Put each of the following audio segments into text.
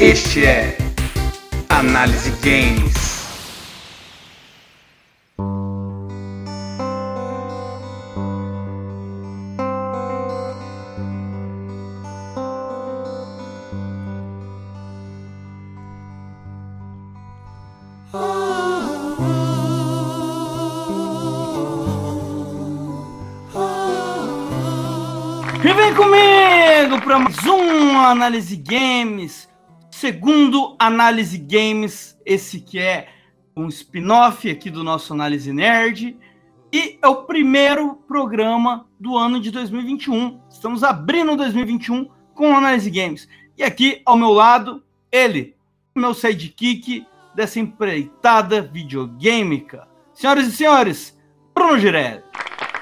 Este é Análise Games. E vem comigo para mais um Análise Games, segundo Análise Games, esse que é um spin-off aqui do nosso Análise Nerd, e é o primeiro programa do ano de 2021. Estamos abrindo 2021 com Análise Games. E aqui ao meu lado, ele, meu sidekick dessa empreitada videogêmica. Senhoras e senhores, Bruno Girelli.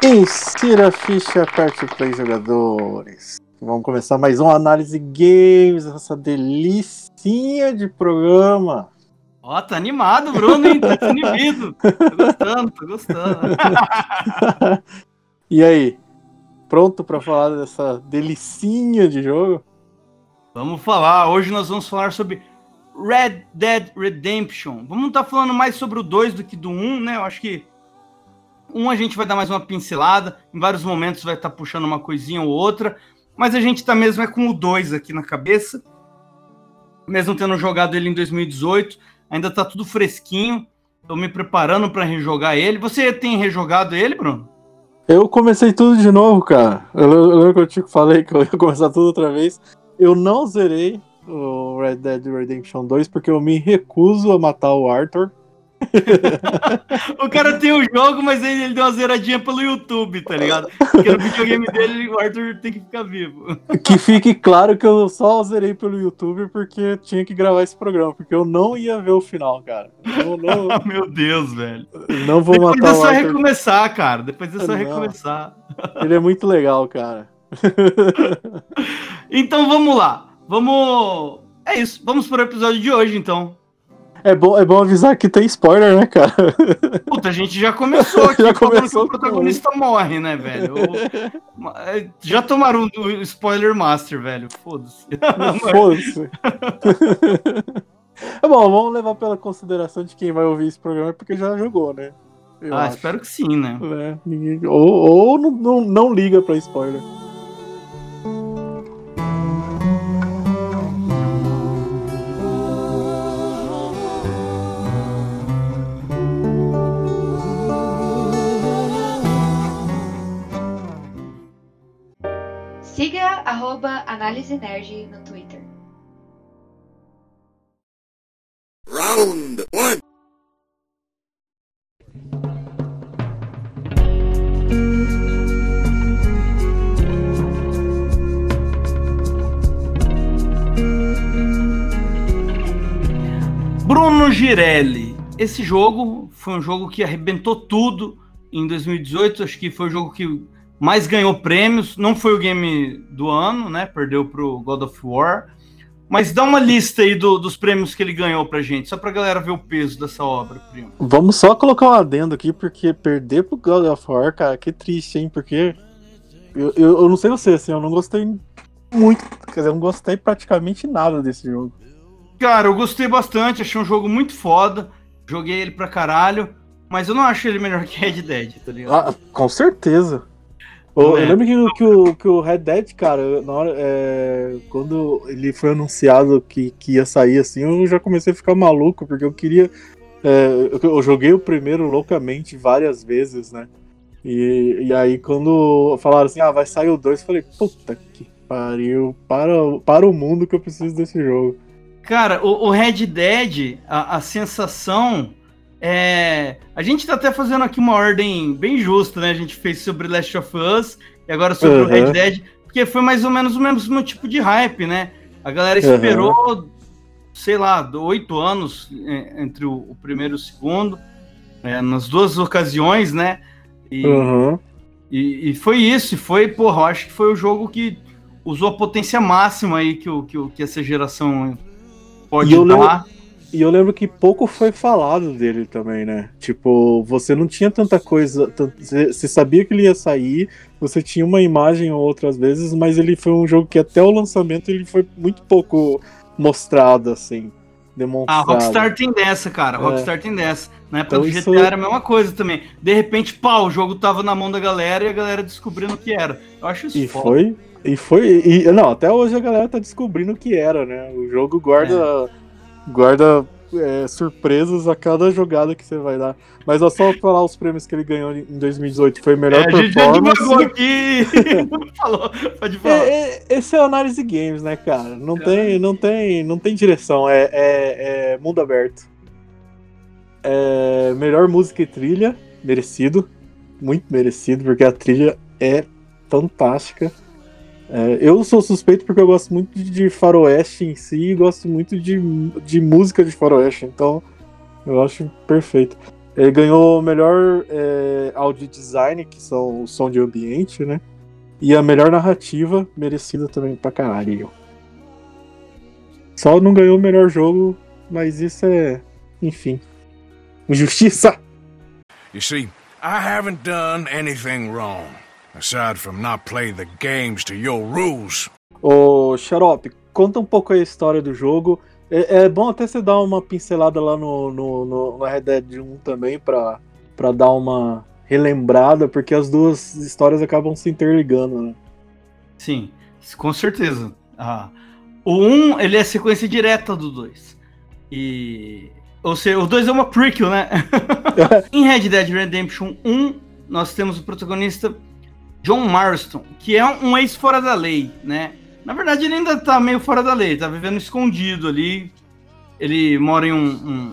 Insira a ficha, aperte o play, jogadores. Vamos começar mais uma análise games, essa delicinha de programa. Ó, tá animado, Bruno, hein? Tá desinibido. Tô gostando, tô gostando. e aí, pronto para falar dessa delicinha de jogo? Vamos falar. Hoje nós vamos falar sobre Red Dead Redemption. Vamos estar tá falando mais sobre o 2 do que do 1, um, né? Eu acho que um a gente vai dar mais uma pincelada, em vários momentos vai estar tá puxando uma coisinha ou outra, mas a gente tá mesmo é com o 2 aqui na cabeça. Mesmo tendo jogado ele em 2018, ainda tá tudo fresquinho. Tô me preparando para rejogar ele. Você tem rejogado ele, Bruno? Eu comecei tudo de novo, cara. Eu, eu lembro que eu te falei que eu ia começar tudo outra vez. Eu não zerei o Red Dead Redemption 2 porque eu me recuso a matar o Arthur. o cara tem o um jogo, mas ele, ele deu uma zeradinha pelo YouTube, tá ligado? Porque no videogame dele o Arthur tem que ficar vivo. Que fique claro que eu só zerei pelo YouTube porque tinha que gravar esse programa, porque eu não ia ver o final, cara. Não, não... Meu Deus, velho. Não vou Depois matar é só recomeçar, cara. Depois é só não. recomeçar. Ele é muito legal, cara. então vamos lá. Vamos. É isso. Vamos para o episódio de hoje, então. É bom, é bom avisar que tem spoiler, né, cara? Puta, a gente já começou aqui já começou que o protagonista morre, né, velho? Já tomaram o spoiler master, velho. Foda-se. Foda-se. é bom, vamos levar pela consideração de quem vai ouvir esse programa porque já jogou, né? Eu ah, acho. espero que sim, né? É, ninguém... Ou, ou não, não, não liga pra spoiler. Siga arroba Análise Nerd no Twitter. Round one. Bruno Girelli. Esse jogo foi um jogo que arrebentou tudo em 2018. Acho que foi o jogo que mais ganhou prêmios. Não foi o game do ano, né? Perdeu pro God of War. Mas dá uma lista aí do, dos prêmios que ele ganhou pra gente, só pra galera ver o peso dessa obra, primo. Vamos só colocar um adendo aqui, porque perder pro God of War, cara, que triste, hein? Porque eu, eu, eu não sei você, assim, eu não gostei muito, quer dizer, eu não gostei praticamente nada desse jogo. Cara, eu gostei bastante, achei um jogo muito foda, joguei ele pra caralho, mas eu não acho ele melhor que Red Dead, tá ligado? Ah, com certeza. Eu, é. eu lembro que, que, o, que o Red Dead, cara, na hora, é, quando ele foi anunciado que, que ia sair assim, eu já comecei a ficar maluco, porque eu queria. É, eu, eu joguei o primeiro loucamente várias vezes, né? E, e aí quando falaram assim, ah, vai sair o 2, eu falei, puta que pariu, para, para o mundo que eu preciso desse jogo. Cara, o, o Red Dead, a, a sensação é, a gente tá até fazendo aqui uma ordem bem justa, né? A gente fez sobre Last of Us e agora sobre uhum. o Red Dead, porque foi mais ou menos o mesmo tipo de hype, né? A galera esperou, uhum. sei lá, oito anos é, entre o, primeiro e o segundo, é, nas duas ocasiões, né? E, uhum. e, e, foi isso, e foi, porra, eu acho que foi o jogo que usou a potência máxima aí que, o, que, o, que essa geração pode dar. Lembro e eu lembro que pouco foi falado dele também, né? Tipo, você não tinha tanta coisa. Você sabia que ele ia sair, você tinha uma imagem ou outras vezes, mas ele foi um jogo que até o lançamento ele foi muito pouco mostrada, assim. A Demonstrada. Rockstar tem dessa, cara. A É. Rockstar tem dessa. Na época Então do isso- GTA era a mesma coisa também. De repente, pau, o jogo tava na mão da galera e a galera descobrindo o que era. Eu acho isso E foda. foi. E foi. E, não, até hoje a galera tá descobrindo o que era, né? O jogo guarda. Guarda é, surpresas a cada jogada que você vai dar. Mas é só falar os prêmios que ele ganhou em 2018. Foi melhor É, a gente performance. aqui. Falou. Pode falar. É, é, esse é análise games, né, cara? Não É. tem, não tem, não tem direção. É, é- é mundo aberto. É, melhor música e trilha, merecido, muito merecido, porque a trilha é fantástica. É, eu sou suspeito porque eu gosto muito de faroeste em si e gosto muito de, de música de faroeste, então eu acho perfeito. Ele ganhou o melhor é, audio design, que são o som de ambiente, né? E a melhor narrativa, merecida também pra caralho. Só não ganhou o melhor jogo, mas isso é. Enfim. Injustiça! You see, I haven't done anything wrong, aside from not playing the games to your rules. Ô, Xarope, conta um pouco aí a história do jogo. É, é bom até você dar uma pincelada lá no, no, no, no Red Dead 1 também, pra, pra dar uma relembrada, porque as duas histórias acabam se interligando, né? Sim, com certeza. Ah, o 1, ele é sequência direta do 2. E. Ou seja, o 2 é uma prequel, né? em Red Dead Redemption 1, nós temos o protagonista John Marston, que é um ex fora da lei, né? Na verdade, ele ainda tá meio fora da lei, tá vivendo escondido ali. Ele mora em um,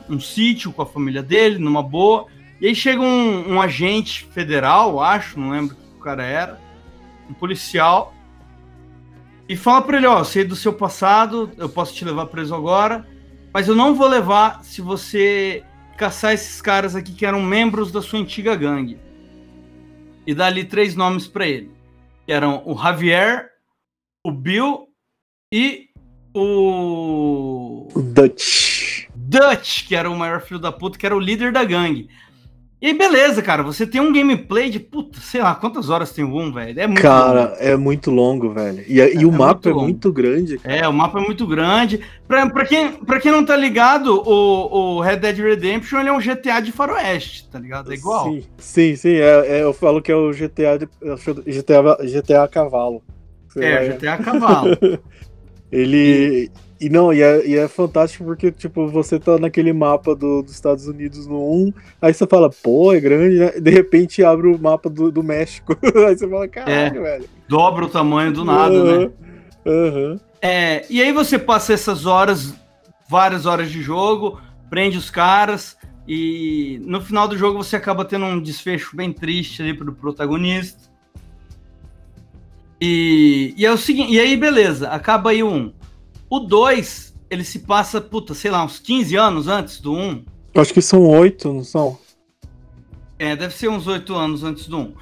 um- um sítio com a família dele, numa boa. E aí chega um, um agente federal, acho, não lembro que o cara era, um policial, e fala pra ele, ó, sei do seu passado, eu posso te levar preso agora, mas eu não vou levar se você caçar esses caras aqui que eram membros da sua antiga gangue. E dá ali três nomes pra ele. Que eram o Javier, o Bill e o O Dutch. Dutch, que era o maior filho da puta, que era o líder da gangue. E aí, beleza, cara, você tem um gameplay de, puta, sei lá, quantas horas tem um, velho? É muito longo. Cara, é muito longo, velho. E, e É o mapa muito é longo. muito grande. É, o mapa é muito grande. Pra, pra, quem, pra quem não tá ligado, o, o Red Dead Redemption ele é um GTA de faroeste, tá ligado? É igual. Sim, sim, sim, é, é, eu falo que é o GTA, de, GTA, GTA a cavalo. É, GTA a cavalo. Ele. E não, e é, e é fantástico porque, tipo, você tá naquele mapa do- dos Estados Unidos no 1, aí você fala, pô, é grande, né? De repente abre o mapa do, do México. aí você fala, caralho, velho. Dobra o tamanho do nada, né? Aham. É, e aí você passa essas horas, várias horas de jogo, prende os caras, e no final do jogo você acaba tendo um desfecho bem triste ali pro protagonista. E, e é o seguinte, e aí beleza, acaba aí o 1. O 2, ele se passa, puta, sei lá, uns 15 anos antes do 1. Acho que são oito, não são? É, deve ser uns 8 anos antes do 1.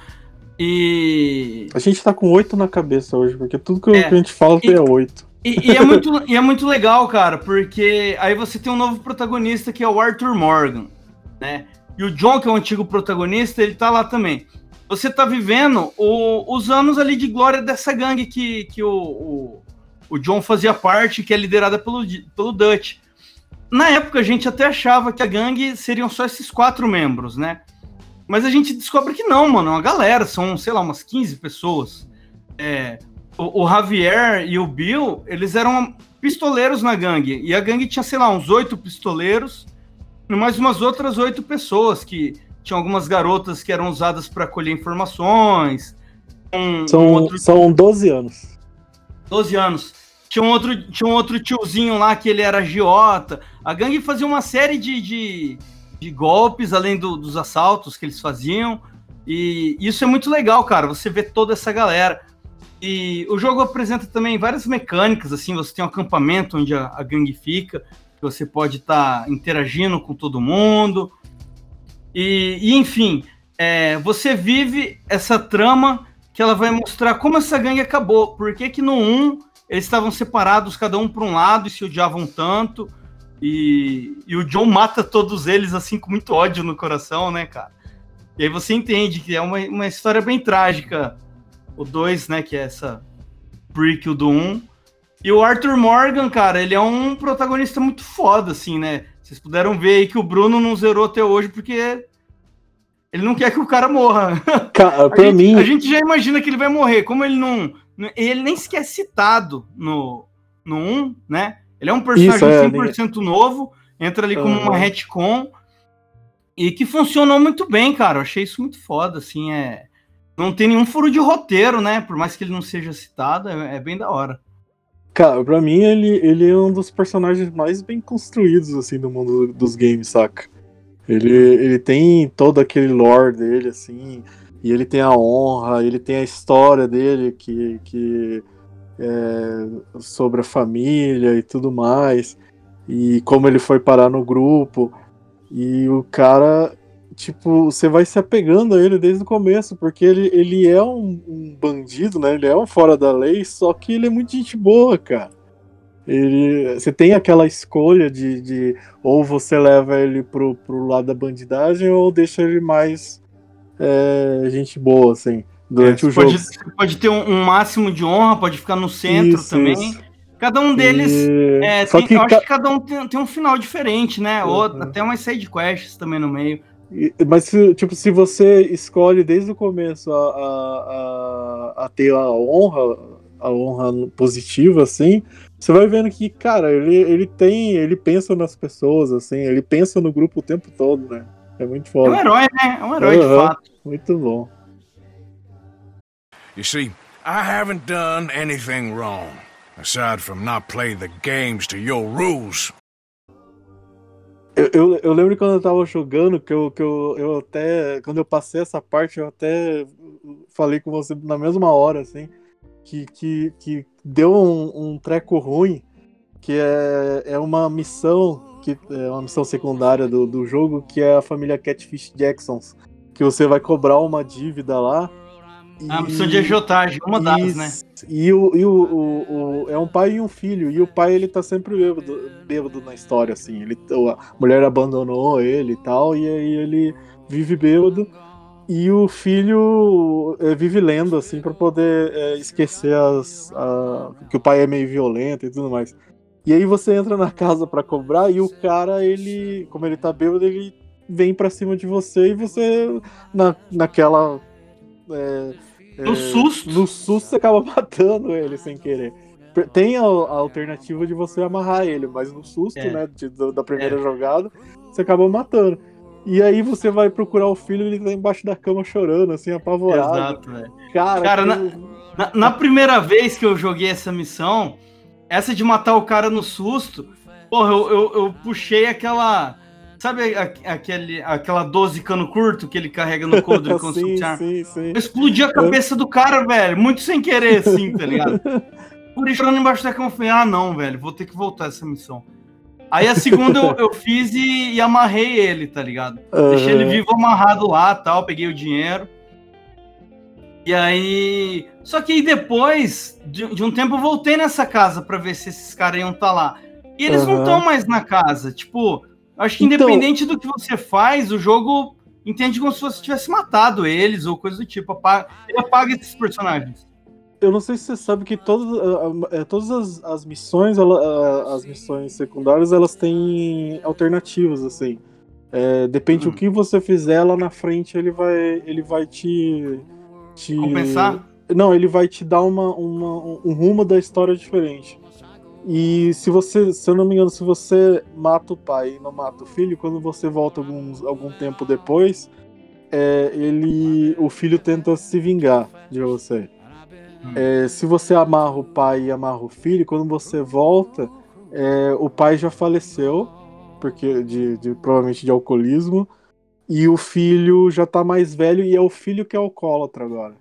E, A gente tá com oito na cabeça hoje, porque tudo que, É. que a gente fala E- é oito. E, e é muito, e é muito legal, cara, porque aí você tem um novo protagonista que é o Arthur Morgan, né? E o John, que é o antigo protagonista, ele tá lá também. Você tá vivendo o- os anos ali de glória dessa gangue que, que o, o, o John fazia parte, que é liderada pelo, pelo Dutch. Na época, a gente até achava que a gangue seriam só esses quatro membros, né? Mas a gente descobre que não, mano, é uma galera, são, sei lá, umas 15 pessoas. É, o, o Javier e o Bill, eles eram pistoleiros na gangue. E a gangue tinha, sei lá, uns oito pistoleiros e mais umas outras oito pessoas que tinham algumas garotas que eram usadas para colher informações. Um, São, um outro são 12 anos. 12 anos. Tinha um, outro, tinha um outro tiozinho lá que ele era agiota. A gangue fazia uma série de, de, de golpes, além do- dos assaltos que eles faziam. E isso é muito legal, cara. Você vê toda essa galera. E o jogo apresenta também várias mecânicas, assim, você tem um acampamento onde a, a gangue fica, que você pode estar interagindo com todo mundo. E, e, enfim, é, você vive essa trama que ela vai mostrar como essa gangue acabou. Por que que no 1 eles estavam separados, cada um para um lado, e se odiavam tanto. E, e o John mata todos eles, assim, com muito ódio no coração, né, cara? E aí você entende que é uma, uma história bem trágica. O 2, né, que é essa prequel do 1. E o Arthur Morgan, cara, ele é um protagonista muito foda, assim, né? Vocês puderam ver aí que o Bruno não zerou até hoje porque ele não quer que o cara morra. Cara, A pra gente, mim, a gente já imagina que ele vai morrer. Como ele não. Ele nem sequer é citado no, no 1, né? Ele é um personagem Isso, é, 100% novo, entra ali como Aham. uma retcon. E que funcionou muito bem, cara. Eu achei isso muito foda, assim. É... Não tem nenhum furo de roteiro, né? Por mais que ele não seja citado, é, é bem da hora. cara, pra mim ele, ele é um dos personagens mais bem construídos, assim, do mundo dos games, saca? Ele, ele tem todo aquele lore dele, assim, e ele tem a honra, ele tem a história dele, que, que é sobre a família e tudo mais, e como ele foi parar no grupo, e o cara, tipo, você vai se apegando a ele desde o começo, porque ele, ele é um, um bandido, né? Ele é um fora da lei, só que ele é muito gente boa, cara. Ele, você tem aquela escolha de, de ou você leva ele pro, pro lado da bandidagem ou deixa ele mais é, gente boa, assim, durante É, o jogo. Pode, pode ter um, um máximo de honra, pode ficar no centro Isso, também. isso. Cada um deles. E- É, tem- que eu ca- acho que cada um tem, tem um final diferente, né? Ou Uhum. até umas side quests também no meio. E- Mas, tipo, se você escolhe desde o começo a, a, a, a ter a honra, a honra positiva, assim, você vai vendo que, cara, ele, ele tem, ele pensa nas pessoas, assim, ele pensa no grupo o tempo todo, né? É muito É um foda, herói, né? É um herói de Aham. fato. muito bom. You see, I haven't done anything wrong, aside from not play the games to your rules. Eu, eu, eu lembro quando eu tava jogando, que, eu, que eu, eu até, quando eu passei essa parte, eu até falei com você na mesma hora, assim, que, que, que deu um, um treco ruim, que é, é uma missão, que é uma missão secundária do, do jogo, que é a família Catfish Jacksons, que você vai cobrar uma dívida lá. A missão de agiotagem, uma das, né? E, o, e o, o- o- é um pai e um filho. E o pai, ele tá sempre bêbado, bêbado na história, assim. Ele, a mulher abandonou ele e tal, e aí ele vive bêbado. E o filho é, vive lendo, assim, pra poder é, esquecer as, a- que o pai é meio violento e tudo mais. E aí você entra na casa pra cobrar e o cara, ele, como ele tá bêbado, ele vem pra cima de você e você, na, naquela. é, No é, susto. No susto você acaba matando ele sem querer. Tem a, a alternativa de você amarrar ele, mas no susto, É. né, de- do- da primeira jogada, você acaba matando. E aí você vai procurar o filho e ele tá embaixo da cama chorando, assim, apavorado. Exato, velho. Cara, Cara, que- Na, na primeira vez que eu joguei essa missão, essa de matar o cara no susto, porra, eu, eu, eu puxei aquela. Sabe a- aquele, aquela 12 cano curto que ele carrega no coldre com sim, o sim, sim. Eu explodi a cabeça do cara, velho. Muito sem querer, assim, tá ligado? Por isso, chorando embaixo da cama, eu falei, ah, não, velho, vou ter que voltar essa missão. Aí a segunda eu, eu fiz e, e amarrei ele, tá ligado? Deixei ele vivo amarrado lá tal, peguei o dinheiro. E aí. Só que aí depois de, de um tempo eu voltei nessa casa pra ver se esses caras iam estar lá. E eles não Aham. estão mais na casa. Tipo, eu acho que Então- independente do que você faz, o jogo entende como se você tivesse matado eles ou coisa do tipo. Apaga, ele apaga esses personagens. Eu não sei se você sabe que todas, eh, todas as, as missões, ela- as missões secundárias, elas têm alternativas, assim. É, depende Hum. do que você fizer lá na frente, ele vai, ele vai te, te Compensar? Não, ele vai te dar uma, uma- um rumo da história diferente. E se você, se eu não me engano, se você mata o pai e não mata o filho, quando você volta alguns, algum tempo depois, é, ele, o filho tenta se vingar de você. Hum. É, se você amarra o pai e amarra o filho, quando você volta, é, o pai já faleceu, porque de, de- provavelmente de alcoolismo, e o filho já tá mais velho e é o filho que é alcoólatra agora.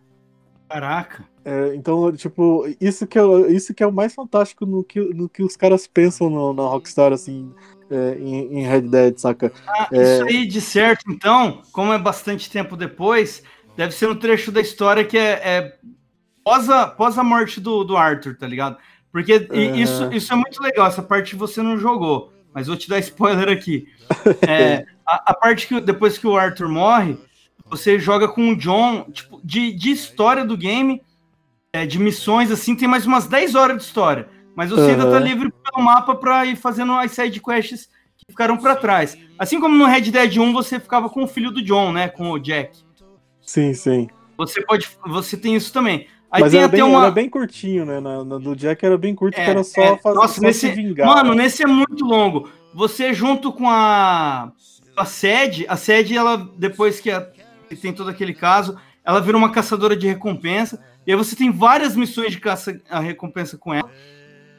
Caraca. É, então, tipo, isso que, é, isso que é o mais fantástico no que, no que os caras pensam no- na Rockstar, assim, é, em, em Red Dead, saca? Ah, É. Isso aí, de certo, então, como é bastante tempo depois, deve ser um trecho da história que é, é pós, a, pós a morte do, do Arthur, tá ligado? Porque Aham. isso, isso é muito legal, essa parte você não jogou, mas vou te dar spoiler aqui. É, a, a parte que depois que o Arthur morre, você joga com o John, tipo, de, de história do game, é, de missões, assim, tem mais umas 10 horas de história. mas você ainda tá livre pelo mapa pra ir fazendo as side quests que ficaram pra trás. Assim como no Red Dead 1 você ficava com o filho do John, né, com o Jack. Sim, sim. Você pode, você tem isso também. Aí Mas era bem, uma era bem curtinho, né? Na, na do Jack era bem curto, É, que era só é, fazer nossa, só nesse- se vingar. Mano, nesse é muito longo. Você junto com a a sede, a sede ela depois que, a- que tem todo aquele caso, ela vira uma caçadora de recompensa. E aí você tem várias missões de caça a recompensa com ela.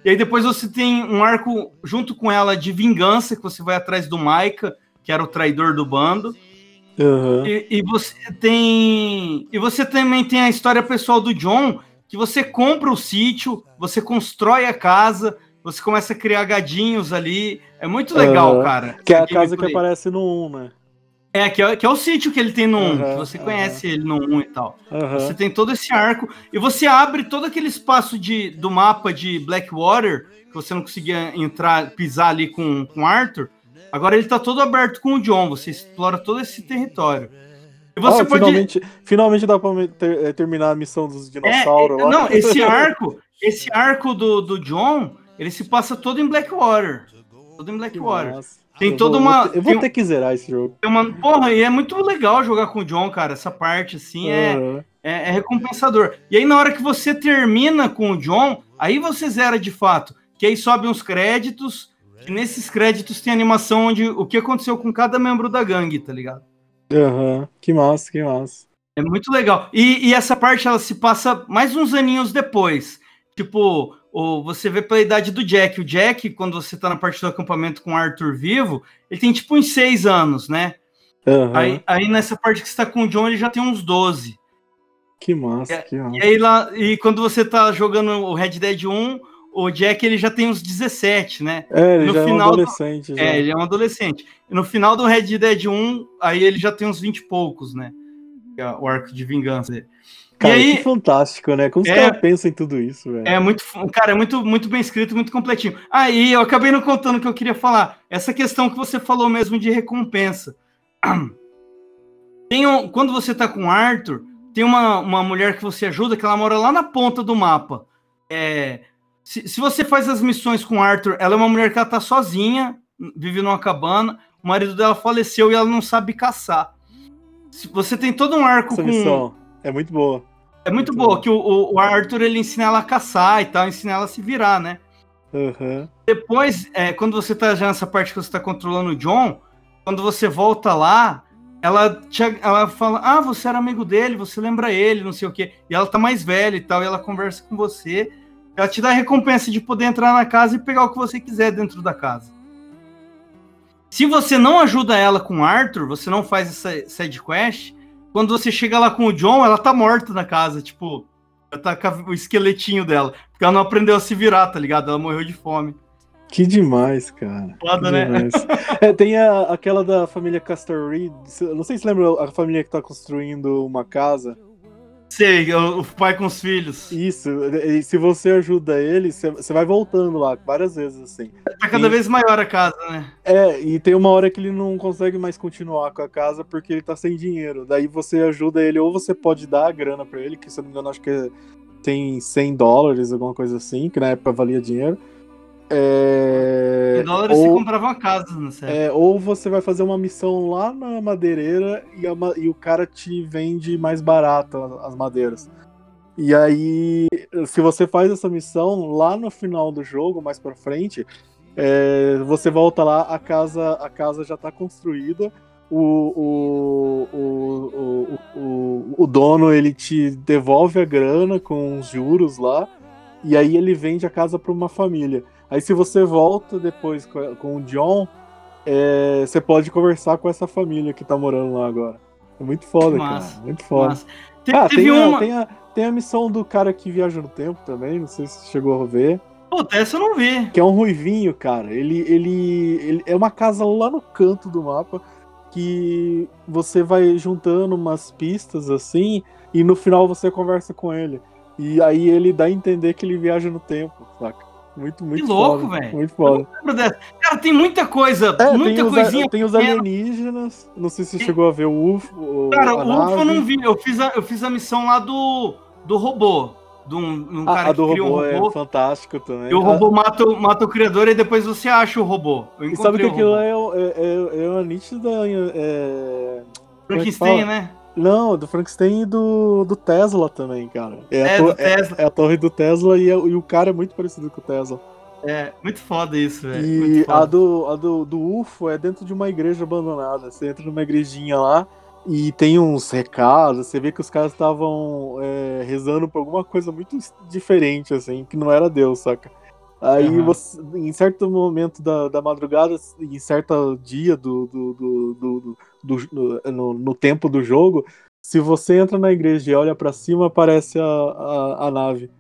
E aí depois você tem um arco junto com ela de vingança que você vai atrás do Maika, que era o traidor do bando. Aham. E, e você tem. E você também tem a história pessoal do John, que você compra o sítio, você constrói a casa, você começa a criar gadinhos ali. É muito legal, Aham. cara. Que é a casa que aparece no 1, né? É, que é, que é o sítio que ele tem no 1, Aham, que você conhece ele no 1 e tal. Você tem todo esse arco e você abre todo aquele espaço de, do mapa de Blackwater, que você não conseguia entrar, pisar ali com, com Arthur. Agora ele tá todo aberto com o John, você explora todo esse território. E você pode. finalmente, finalmente dá pra ter- terminar a missão dos É, dinossauros é, não, esse arco, esse arco do, do John, ele se passa todo em Blackwater. Todo em Blackwater. massa. Tem Eu toda vou- uma- Eu vou ter que zerar esse jogo. Uma- porra, e é muito legal jogar com o John, cara. Essa parte, assim, é, Aham. é, é recompensador. E aí, na hora que você termina com o John, aí você zera de fato. Que aí sobe uns créditos, e nesses créditos tem animação onde o que aconteceu com cada membro da gangue, tá ligado? Aham. Que massa, que massa. É muito legal. E, e essa parte ela se passa mais uns aninhos depois. Tipo, o, você vê pela idade do Jack. O Jack, quando você tá na parte do acampamento com o Arthur vivo, ele tem tipo uns seis anos, né? Aham. Aí, aí nessa parte que você tá com o John, ele já tem uns 12. Que massa, É, que massa. E aí lá, e quando você tá jogando o Red Dead 1, o Jack ele já tem uns 17, né? É, ele no já é um final do- adolescente. já. É, ele é um adolescente. E no final do Red Dead 1, aí ele já tem uns 20 e poucos, né? É O arco de vingança dele. Cara, e aí- que fantástico, né? Como os É. caras pensam em tudo isso, velho? É muito, cara, é muito, muito bem escrito, muito completinho. Aí eu acabei não contando o que eu queria falar. Essa questão que você falou mesmo de recompensa. Tem um- quando você tá com o Arthur, tem uma, uma mulher que você ajuda que ela mora lá na ponta do mapa. É, se, se você faz as missões com o Arthur, ela é uma mulher que ela tá sozinha, vive numa cabana, o marido dela faleceu e ela não sabe caçar. Se- Você tem todo um arco Essa com. missão é muito boa. É muito Muito boa, bom. que o, o- Arthur ele ensina ela a caçar e tal, ensina ela a se virar, né? Aham. Depois, é, quando você tá já nessa parte que você tá controlando o John, quando você volta lá, ela, te, ela fala: Ah, você era amigo dele, você lembra ele, não sei o quê. E ela tá mais velha e tal, e ela conversa com você. Ela te dá a recompensa de poder entrar na casa e pegar o que você quiser dentro da casa. Se você não ajuda ela com o Arthur, você não faz essa side quest, quando você chega lá com o John, ela tá morta na casa, tipo, ela tá com o esqueletinho dela, porque ela não aprendeu a se virar, tá ligado? Ela morreu de fome. Que demais, cara. Foda, que né? demais. É, tem a- aquela da família Castor Reed. Não sei se lembra a família que tá construindo uma casa. Sei, o, pai com os filhos. Isso, e se você ajuda ele, você vai voltando lá várias vezes, assim. Tá cada Sim. vez maior a casa, né? É, e tem uma hora que ele não consegue mais continuar com a casa porque ele tá sem dinheiro. Daí você ajuda ele, ou você pode dar a grana pra ele, que se eu não me engano, acho que tem 100 dólares, alguma coisa assim, que na época valia dinheiro. É, Em dólares você ou, comprava uma casa, não sei. é, ou você vai fazer uma missão lá na madeireira e, a e o cara te vende mais barato as madeiras. E aí, se você faz essa missão, lá no final do jogo, mais pra frente, é, você volta lá, a casa, a casa já tá construída, o, o, o, o, dono ele te devolve a grana com os juros lá, e aí ele vende a casa pra uma família. Aí se você volta depois com, o John, é, você pode conversar com essa família que tá morando lá agora. É muito foda, Massa, cara. Muito foda. Mas te- Ah, tem, uma. a, tem, a, tem a missão do cara que viaja no tempo também, não sei se você chegou a ver. Puta, essa eu não vi. Que é um ruivinho, cara. Ele, ele, ele é uma casa lá no canto do mapa que você vai juntando umas pistas assim e no final você conversa com ele. E aí ele dá a entender que ele viaja no tempo, saca? Muito, muito louco, foda, velho. Muito foda. Cara, tem muita coisa, É, tem muita os, coisinha. tem os alienígenas. Não sei se você Tem- chegou a ver o UFO. Cara, o UFO eu não vi. Eu fiz a, eu fiz a missão lá do, do robô. de um, um A, cara a do que cria um robô, robô. é fantástico também. E o Ah, robô mata, o- mata o criador e depois você acha o robô. E sabe que aquilo robô. é, é, é, é uma nítida. É... é que Frankenstein, né? Não, do Frankenstein e do, do Tesla também, cara. É, a É, to- do Tesla. é- é a torre do Tesla e, é- e o cara é muito parecido com o Tesla. É, muito foda isso, velho. E a, do, a do, do UFO é dentro de uma igreja abandonada. Você entra numa igrejinha lá e tem uns recados. Você vê que os caras estavam é, rezando por alguma coisa muito diferente, assim, que não era Deus, saca? Aí Aham. você, em certo momento da, da madrugada, em certo dia do, do, do, do- do- no, no tempo do jogo, se você entra na igreja e olha pra cima, aparece a, a, a nave.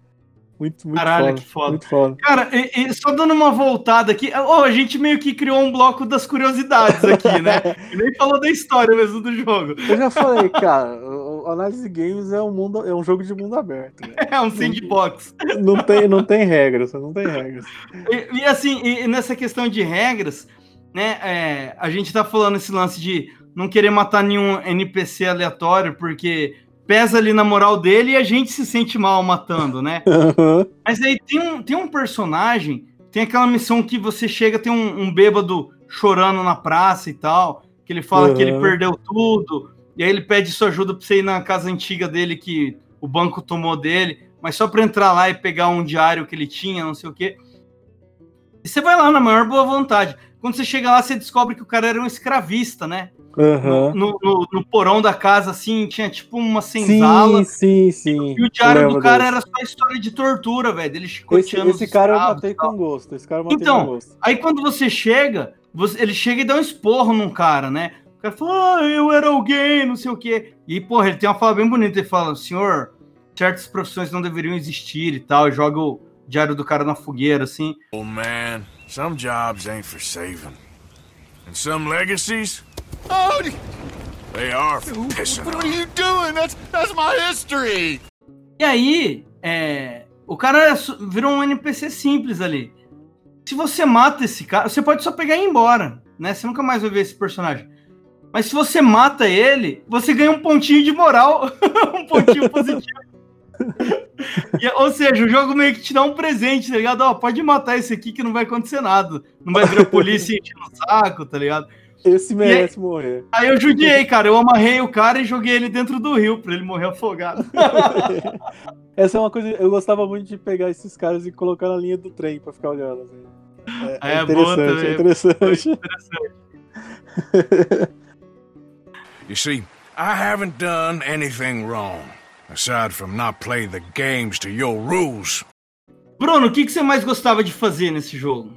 Muito, muito Caralho, foda. que foda. Muito foda. Cara, e- e só dando uma voltada aqui, ó, a gente meio que criou um bloco das curiosidades aqui, né? E nem falou da história mesmo do jogo. Eu já falei, cara, o Análise Games é um, mundo, é um jogo de mundo aberto. velho. É um sandbox. Não tem, não tem regras, não tem regras. E, e assim, e nessa questão de regras, né? é, a gente tá falando esse lance de não querer matar nenhum NPC aleatório, porque pesa ali na moral dele e a gente se sente mal matando, né? Mas aí tem um, tem um personagem, tem aquela missão que você chega, tem um, um bêbado chorando na praça e tal, que ele fala que ele Uhum. perdeu tudo, e aí ele pede sua ajuda pra você ir na casa antiga dele que o banco tomou dele, mas só pra entrar lá e pegar um diário que ele tinha, não sei o quê. E você vai lá na maior boa vontade. Quando você chega lá, você descobre que o cara era um escravista, né? Aham. No, no- no porão da casa, assim, tinha tipo uma senzala. Sim, sim, sim. E o diário do cara desse. era só história de tortura, velho. Dele Esse, chicoteando esse os cara eu matei com gosto. Esse cara eu matei Então, com gosto. Aí quando você chega, você- ele chega e dá um esporro num cara, né? O cara fala, ah, eu era alguém, não sei o quê. E, porra, ele tem uma fala bem bonita. Ele fala, senhor, certas profissões não deveriam existir e tal. E joga o diário do cara na fogueira, assim. Old man, some jobs ain't for saving. And some legacies, Oh, they are pissing what are you doing? That's that's my history. E aí, é, o cara é virou um NPC simples ali. Se você mata esse cara, você pode só pegar e ir embora, né? Você nunca mais vai ver esse personagem. Mas se você mata ele, você ganha um pontinho de moral, um pontinho positivo. E, ou seja, o jogo meio que te dá um presente, tá ligado? Ó, pode matar esse aqui que não vai acontecer nada. Não vai virar polícia enchendo o saco, tá ligado? Esse merece morrer. Aí eu judiei, cara. Eu amarrei o cara e joguei ele dentro do rio pra ele morrer afogado. Essa é uma coisa. Eu gostava muito de pegar esses caras e colocar na linha do trem pra ficar olhando. Assim. É, É, é boa interessante, também. é interessante. You see, I haven't done anything wrong, aside from not play the games to your rules. Bruno, o que, que você mais gostava de fazer nesse jogo?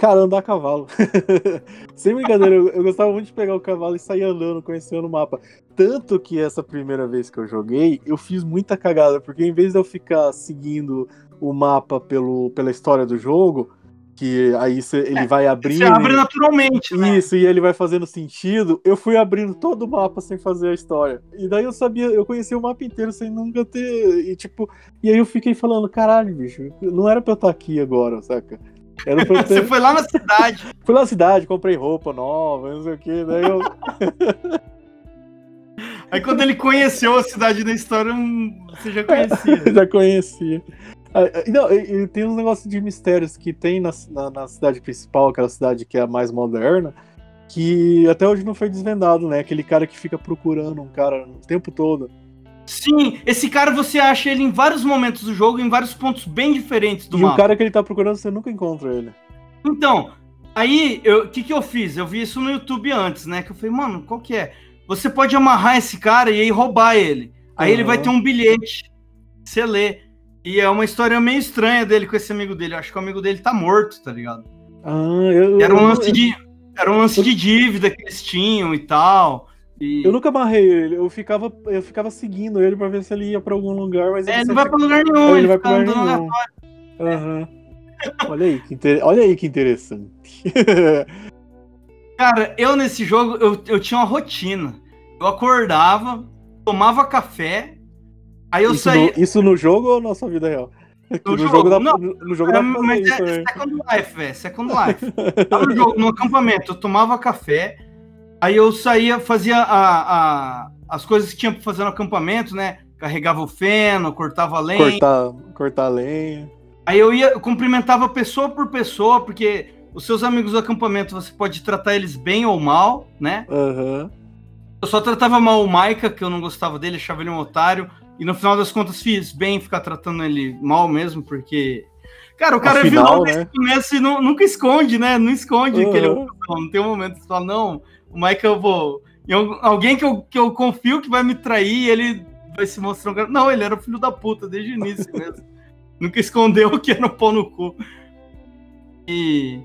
Cara, andar a cavalo. Sem brincadeira, eu, eu gostava muito de pegar o cavalo e sair andando, conhecendo o mapa. Tanto que essa primeira vez que eu joguei, eu fiz muita cagada, porque em vez de eu ficar seguindo o mapa pelo, pela história do jogo, que aí cê- ele vai abrindo. Você abre naturalmente, né? Isso, e ele vai fazendo sentido. Eu fui abrindo todo o mapa sem fazer a história. E daí eu sabia, eu conhecia o mapa inteiro sem nunca ter. E tipo, e aí eu fiquei falando, caralho, bicho, não era pra eu estar aqui agora, saca? Você foi lá na cidade. Fui na cidade, comprei roupa nova, não sei o que, daí eu. Aí quando ele conheceu a cidade da história, hum, você já conhecia. já conhecia. Ah, ah, Não, e, e tem uns negócios de mistérios que tem na, na, na cidade principal, aquela cidade que é a mais moderna, que até hoje não foi desvendado, né? Aquele cara que fica procurando um cara o tempo todo. Sim, esse cara você acha ele em vários momentos do jogo, em vários pontos bem diferentes do e mapa. o cara que ele tá procurando, você nunca encontra ele. Então, aí, o que que eu fiz? Eu vi isso no YouTube antes, né? Que eu falei, mano, qual que é? Você pode amarrar esse cara e aí roubar ele. Aí ele Uhum. vai ter um bilhete. Você lê. E é uma história meio estranha dele com esse amigo dele. Eu acho que o amigo dele tá morto, tá ligado? Ah, eu, Era um lance de, era um lance de dívida que eles tinham e tal. E... Eu nunca amarrei ele, eu ficava, eu ficava seguindo ele pra ver se ele ia pra algum lugar, mas É, ele não vai pra lugar nenhum, ele ele, vai pra lugar nenhum. Aham. Olha aí, que inter... Olha aí que interessante. Cara, eu nesse jogo, eu, eu tinha uma rotina. Eu acordava, tomava café, aí eu isso, saía... no, isso no jogo ou na sua vida real? No no jogo, jogo, não. no, no jogo pra fazer mas isso é. Second Life, velho. Second Life. Tava no, jogo, no acampamento, eu tomava café, aí eu saía, fazia a, a- as coisas que tinha pra fazer no acampamento, né? carregava o feno, cortava a lenha. Cortar, cortar lenha. Aí eu ia, eu cumprimentava pessoa por pessoa, porque os seus amigos do acampamento você pode tratar eles bem ou mal, né? Aham. Eu só tratava mal o Maika, que eu não gostava dele, achava ele um otário. E no final das contas fiz bem ficar tratando ele mal mesmo, porque. Cara, o cara Afinal, é vilão né? começo e nu- nunca esconde, né? Não esconde que ele é Uhum. um vilão. Não tem um momento que você fala, não, o Maika eu vou. al- Alguém que eu, que eu confio que vai me trair, ele vai se mostrar um cara. Não, ele era o filho da puta desde o início mesmo. nunca escondeu que era um pau no cu. E.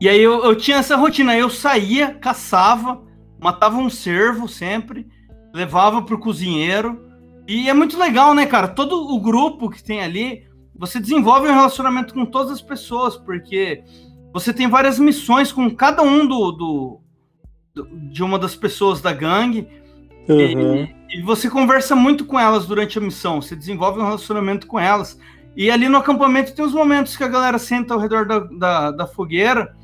E aí eu, eu tinha essa rotina, eu saía, caçava, matava um cervo sempre, levava pro cozinheiro. E é muito legal, né, cara? Todo o grupo que tem ali, você desenvolve um relacionamento com todas as pessoas, porque você tem várias missões com cada um do- do- de uma das pessoas da gangue. Aham. E, e você conversa muito com elas durante a missão, você desenvolve um relacionamento com elas. E ali no acampamento tem uns momentos que a galera senta ao redor da, da, da fogueira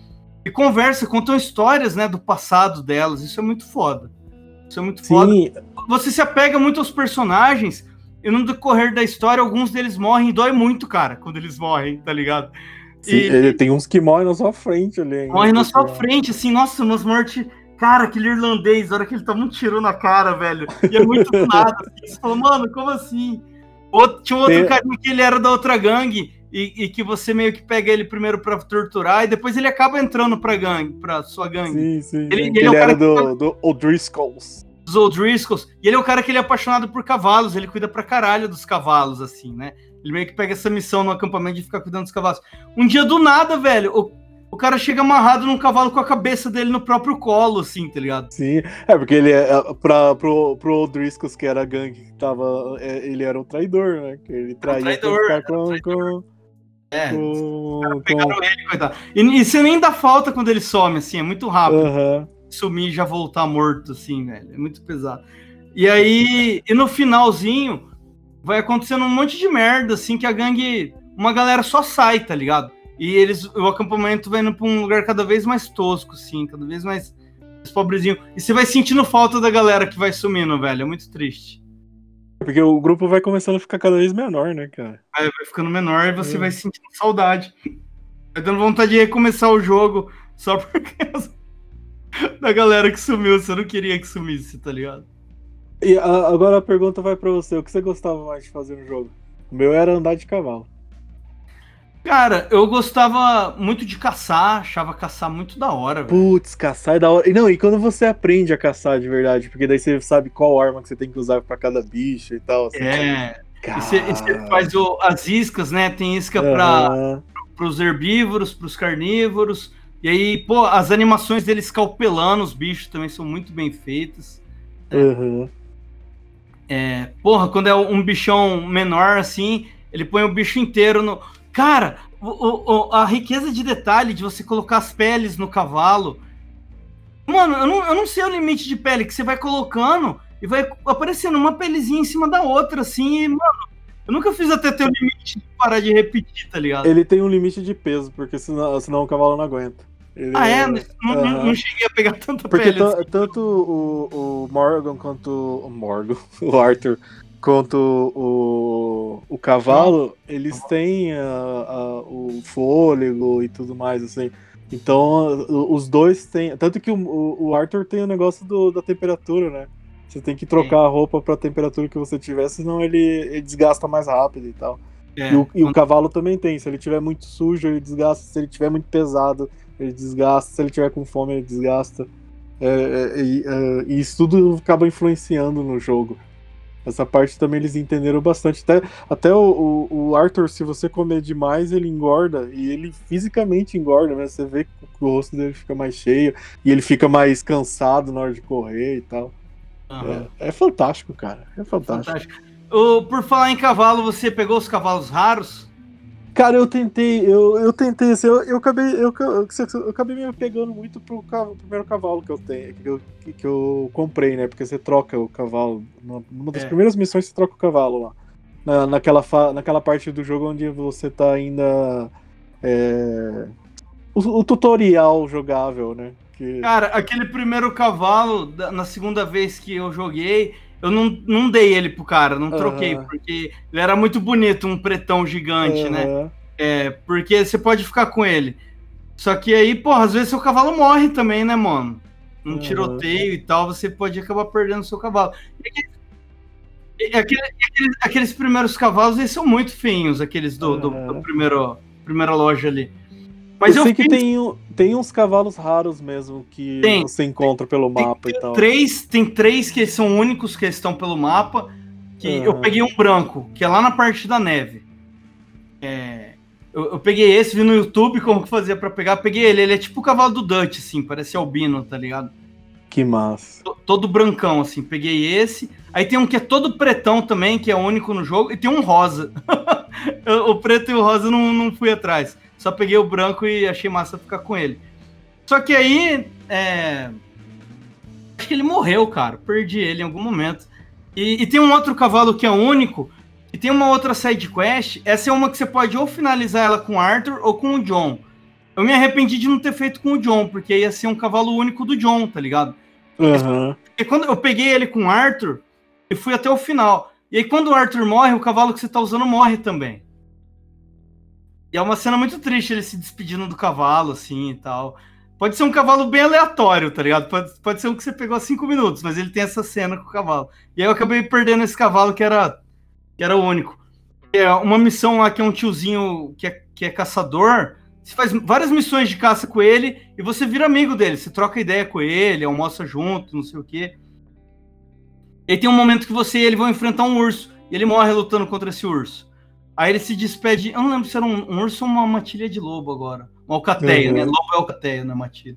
e conversa, contam histórias né, do passado delas. Isso é muito foda. Isso é muito foda. Sim, Você se apega muito aos personagens e no decorrer da história, alguns deles morrem e dói muito, cara, quando eles morrem, tá ligado? sim, E- tem uns que morrem na sua frente ali. ainda, Morre na sua porque- frente, assim, nossa, umas mortes. Cara, aquele irlandês, a hora que ele toma um tiro na cara, velho. E é muito do nada. Assim, você fala, mano, como assim? Outro, tinha um outro Tem- carinha que ele era da outra gangue e, e que você meio que pega ele primeiro pra torturar e depois ele acaba entrando pra gangue, pra sua gangue. Sim, sim. Ele- Ele, ele é o era cara que- do, do O'Driscolls. Os O'Driscolls. E ele é o cara que ele é apaixonado por cavalos, ele cuida pra caralho dos cavalos, assim, né? Ele meio que pega essa missão no acampamento de ficar cuidando dos cavalos. Um dia do nada, velho, o, o cara chega amarrado num cavalo com a cabeça dele no próprio colo, assim, tá ligado? Sim, é porque ele é é, pra, pro, pro O'Driscolls, que era a gangue que tava. é, ele era um traidor, né? Que ele traía pra traidor, era com. um com, É. com, Pegaram ele, coitado. E, e você nem dá falta quando ele some, assim, é muito rápido. Aham. Sumir e já voltar morto, assim, velho. É muito pesado. E aí, e no finalzinho, vai acontecendo um monte de merda, assim, que a gangue. Uma galera só sai, tá ligado? E eles. O acampamento vai indo pra um lugar cada vez mais tosco, assim, cada vez mais, mais pobrezinho. E você vai sentindo falta da galera que vai sumindo, velho. É muito triste. Porque o grupo vai começando a ficar cada vez menor, né, cara? Aí vai ficando menor e você Hum. vai sentindo saudade. Vai dando vontade de recomeçar o jogo só por causa da galera que sumiu. Você não queria que sumisse, tá ligado? E a- agora a pergunta vai pra você: o que você gostava mais de fazer no jogo? O meu era andar de cavalo. Cara, eu gostava muito de caçar, achava caçar muito da hora. Putz, caçar é da hora. E não, e quando você aprende a caçar de verdade, porque daí você sabe qual arma que você tem que usar pra cada bicho e tal. Assim. É, e Cara... você, e você faz o- as iscas, né? Tem isca para Aham. os herbívoros, pros carnívoros. E aí, pô, as animações deles escalpelando os bichos também são muito bem feitas. Aham. É, porra, quando é um bichão menor assim, ele põe o bicho inteiro no. Cara, o- o- a riqueza de detalhe de você colocar as peles no cavalo. Mano, eu não, eu não sei o limite de pele que você vai colocando e vai aparecendo uma pelezinha em cima da outra, assim, e, mano, eu nunca fiz até ter o limite de parar de repetir, tá ligado? Ele tem um limite de peso, porque senão, senão o cavalo não aguenta. Ele Ah, é? Não, não- Aham. não cheguei a pegar tanta Porque pele. ta- assim. tanto o, o Morgan quanto o Morgan, o Arthur, quanto o, o cavalo, eles têm a- a- o fôlego e tudo mais, assim. Então, os dois têm. Tanto que o, o- Arthur tem o negócio do- da temperatura, né? Você tem que trocar a roupa pra temperatura que você tiver, senão ele, ele desgasta mais rápido e tal. É, E, o, e o cavalo também tem. Se ele tiver muito sujo, ele desgasta. Se ele tiver muito pesado, ele desgasta. Se ele tiver com fome, ele desgasta. É, é, e, é, e isso tudo acaba influenciando no jogo. Essa parte também eles entenderam bastante. Até, até o, o- o Arthur, se você comer demais, ele engorda. E ele fisicamente engorda, né? Você vê que o rosto dele fica mais cheio. E ele fica mais cansado na hora de correr e tal. aham. É, é fantástico, cara. É fantástico. Fantástico. Ô, por falar em cavalo, você pegou os cavalos raros? Cara, eu tentei, eu, eu tentei, assim, eu, eu acabei, eu, eu, eu acabei me pegando muito pro, pro primeiro cavalo que eu tenho, que eu, que, eu comprei, né? Porque você troca o cavalo. Numa, das É. primeiras missões você troca o cavalo lá. Na, naquela, fa, naquela parte do jogo onde você tá ainda. é, o, o tutorial jogável, né? Que, Cara, aquele primeiro cavalo, na segunda vez que eu joguei, eu não, não dei ele pro cara, não troquei, Aham. porque ele era muito bonito, um pretão gigante, né? Aham. É, porque você pode ficar com ele. Só que aí, porra, às vezes seu cavalo morre também, né, mano? Um Uhum. tiroteio e tal, você pode acabar perdendo seu cavalo. E aquele- aquele- e aqueles, aqueles primeiros cavalos, eles são muito feinhos, aqueles do, do, Uhum. do primeiro, primeira loja ali. Mas eu eu, sei que tem, tem uns cavalos raros mesmo que Tem. você encontra pelo mapa e tal. três, tem três que são únicos que estão pelo mapa, que eu Uhum. peguei um branco, que é lá na parte da neve. É, eu, eu peguei esse, vi no YouTube como que fazia pra pegar, peguei ele, ele é tipo o cavalo do Dutch, assim, parece albino, tá ligado? Que massa. To- Todo brancão, assim, peguei esse. Aí tem um que é todo pretão também, que é único no jogo, e tem um rosa. o preto e o rosa eu não, não fui atrás. Só peguei o branco e achei massa ficar com ele. Só que aí. é, Acho que ele morreu, cara. Perdi ele em algum momento. E, e tem um outro cavalo que é único. E tem uma outra side quest. Essa é uma que você pode ou finalizar ela com o Arthur ou com o John. Eu me arrependi de não ter feito com o John, porque ia ser um cavalo único do John, tá ligado? Aham. E quando eu peguei ele com o Arthur e fui até o final. E aí, quando o Arthur morre, o cavalo que você tá usando morre também. E é uma cena muito triste ele se despedindo do cavalo, assim e tal. Pode ser um cavalo bem aleatório, tá ligado? Pode, pode ser um que você pegou há cinco minutos, mas ele tem essa cena com o cavalo. E aí eu acabei perdendo esse cavalo que era, que era o único. É uma missão lá que é um tiozinho que é, que é caçador. Você faz várias missões de caça com ele e você vira amigo dele. Você troca ideia com ele, almoça junto, não sei o quê. E aí tem um momento que você e ele vão enfrentar um urso. E ele morre lutando contra esse urso. Aí ele se despede. Eu não lembro se era um, um urso ou uma matilha de lobo agora. Uma alcateia, Uhum. né? Lobo é alcateia, não é matilha.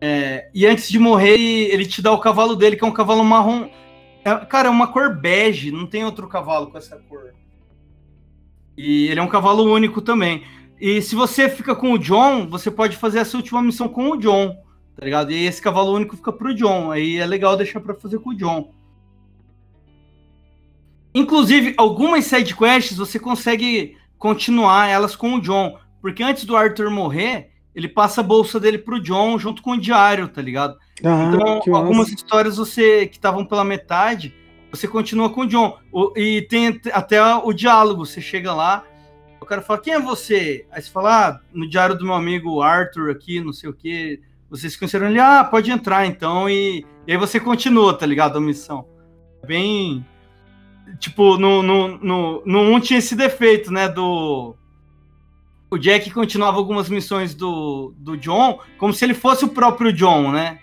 É, e antes de morrer, ele te dá o cavalo dele, que é um cavalo marrom. É, cara, é uma cor bege, não tem outro cavalo com essa cor. E ele é um cavalo único também. E se você fica com o John, você pode fazer essa última missão com o John, tá ligado? E esse cavalo único fica pro John. Aí é legal deixar pra fazer com o John. Inclusive, algumas side quests você consegue continuar elas com o John. Porque antes do Arthur morrer, ele passa a bolsa dele pro John junto com o diário, tá ligado? Ah, Então, algumas histórias você que estavam pela metade, você continua com o John. O- e tem at- até o diálogo. Você chega lá, o cara fala: Quem é você? Aí você fala: ah, no diário do meu amigo Arthur aqui, não sei o que. Vocês conheceram ele? Ah, pode entrar então. E, e aí você continua, tá ligado? A missão. Bem. Tipo, no, no, no, no 1 tinha esse defeito, né? Do. O Jack continuava algumas missões do, do John como se ele fosse o próprio John, né?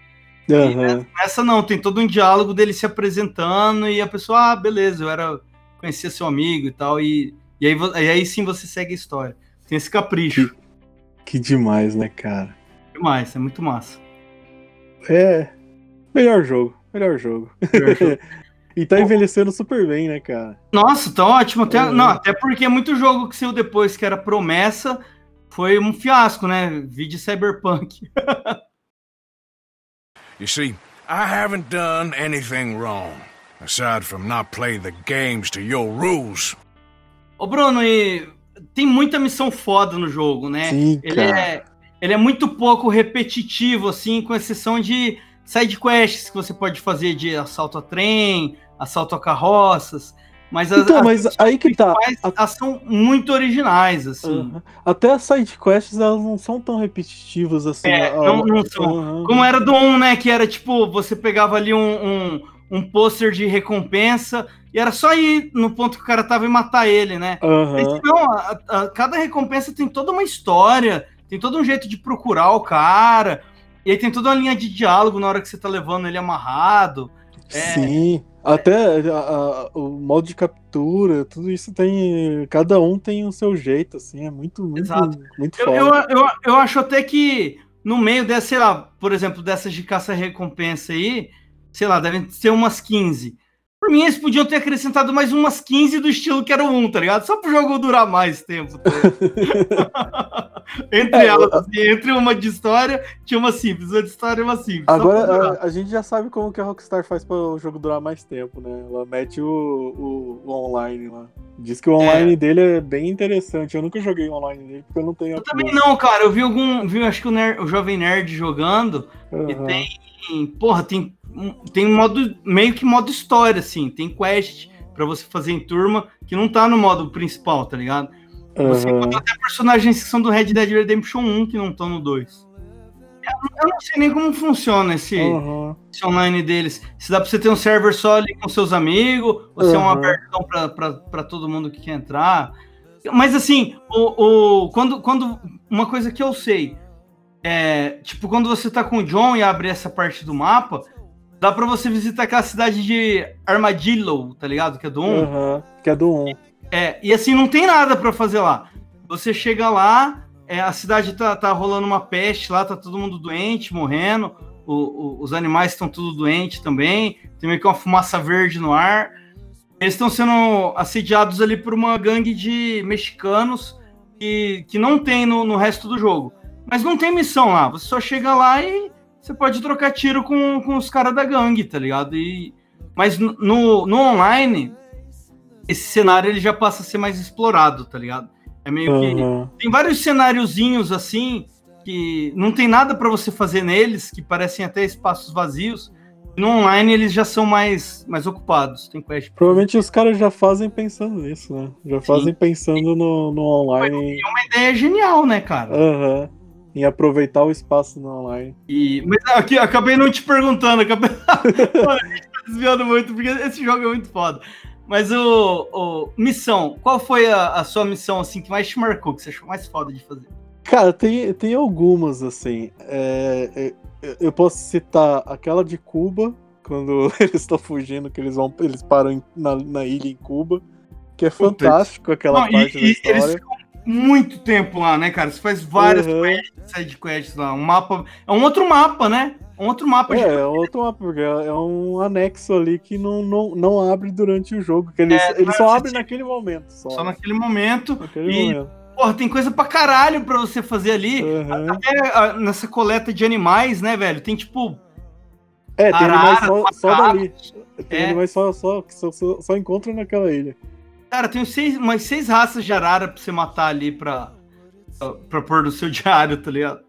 Aham. Essa não, tem todo um diálogo dele se apresentando e a pessoa, ah, beleza, eu era conhecia seu amigo e tal, e, e, aí, e aí sim você segue a história. Tem esse capricho. Que demais, né, cara? Demais, é muito massa. É. Melhor jogo. Melhor jogo. E tá envelhecendo super bem, né, cara? Nossa, tá ótimo. Até, Uhum. não, até porque muito jogo que saiu depois que era promessa foi um fiasco, né? Vídeo Cyberpunk. You see, I haven't done anything wrong, aside from not play the games to your rules. Ô, Bruno, e tem muita missão foda no jogo, né? Sim, Ele cara. é, ele é muito pouco repetitivo, assim, com exceção de side quests que você pode fazer de assalto a trem, assalto a carroças. Mas as, Então, as mas aí que tá. elas são muito originais, assim. Aham. Até as sidequests, elas não são tão repetitivas assim. É, a- não- não são. Aham. Como era do 1, né? Que era tipo, você pegava ali um, um, um pôster de recompensa e era só ir no ponto que o cara tava e matar ele, né? Esse não, a- a- cada recompensa tem toda uma história, tem todo um jeito de procurar o cara, e aí tem toda uma linha de diálogo na hora que você tá levando ele amarrado. É. Sim. Até a- a- o modo de captura, tudo isso tem. Cada um tem o seu jeito, assim. É muito, muito, Exato. muito Eu, eu, eu, eu acho até que no meio dessa, sei lá, por exemplo, dessas de caça-recompensa aí, sei lá, devem ser umas 15. Por mim, eles podiam ter acrescentado mais umas 15 do estilo que era o 1, tá ligado? Só pro jogo durar mais tempo. tá entre É, elas, assim, entre uma de história, tinha uma simples, uma de história e uma simples. Agora, a, a gente já sabe como que a Rockstar faz para o jogo durar mais tempo, né? Ela mete o, o- o online lá. Diz que o online dele é bem interessante. Eu nunca joguei online dele porque eu não tenho Eu também não, cara. Eu vi algum. Vi, acho que o, Ner- o Jovem Nerd jogando. E Aham. tem. Porra, tem um- tem um modo meio que modo história, assim, tem quest pra você fazer em turma que não tá no modo principal, tá ligado? Você Aham. encontra até personagens que são do Red Dead Redemption 1 que não estão no 2. Eu, não sei nem como funciona esse, Aham. esse online deles. Se dá pra você ter um server só ali com seus amigos, ou se é um Uhum. abertão pra, pra, pra todo mundo que quer entrar. Mas assim, o, o, quando, quando. Uma coisa que eu sei é. Tipo, quando você tá com o John e abre essa parte do mapa, dá pra você visitar aquela cidade de Armadillo, tá ligado? Que é do 1. Aham. Que é do 1. É, e assim, não tem nada pra fazer lá. Você chega lá, é, a cidade tá, tá rolando uma peste lá, tá todo mundo doente, morrendo. o- o- os animais estão tudo doentes também. Tem meio que uma fumaça verde no ar. Eles estão sendo assediados ali por uma gangue de mexicanos que, que não tem no, no resto do jogo. Mas não tem missão lá. Você só chega lá e você pode trocar tiro com, com os caras da gangue, tá ligado? E, mas no, no, online, esse cenário ele já passa a ser mais explorado, tá ligado? É meio que. Aham. Tem vários cenáriozinhos assim, que não tem nada pra você fazer neles, que parecem até espaços vazios. No online eles já são mais, mais ocupados. Tem quest. Provavelmente os caras já fazem pensando nisso, né? Já fazem pensando no, no online. É uma ideia genial, né, cara? Aham. Em aproveitar o espaço no online. E, mas aqui, acabei não te perguntando, acabei... Mano, a gente tá desviando muito, porque esse jogo é muito foda. Mas o, o- missão, qual foi a, a sua missão assim que mais te marcou, que você achou mais foda de fazer? Cara, tem, tem algumas, assim. É, é, eu posso citar aquela de Cuba, quando eles estão fugindo, que eles vão. Eles param na, na ilha em Cuba. Que é fantástico aquela Não, e- parte da e história. eles ficam muito tempo lá, né, cara? Você faz várias Uhum. quests, side quests lá, um mapa, é um outro mapa, né? É um outro mapa. É, de- é outro mapa, porque é um anexo ali que não, não, não abre durante o jogo. Que eles, É, eles só você- naquele momento. Só, Só naquele momento. naquele e- momento. Porra, tem coisa pra caralho pra você fazer ali. Uhum. Até ah, nessa coleta de animais, né, velho? Tem tipo. É, tem animais arara, só, só macaco. dali. Tem É. animais só, só, que só, só, só encontram naquela ilha. Cara, tem seis, umas seis raças de arara pra você matar ali pra, pra, pôr no seu diário, tá ligado?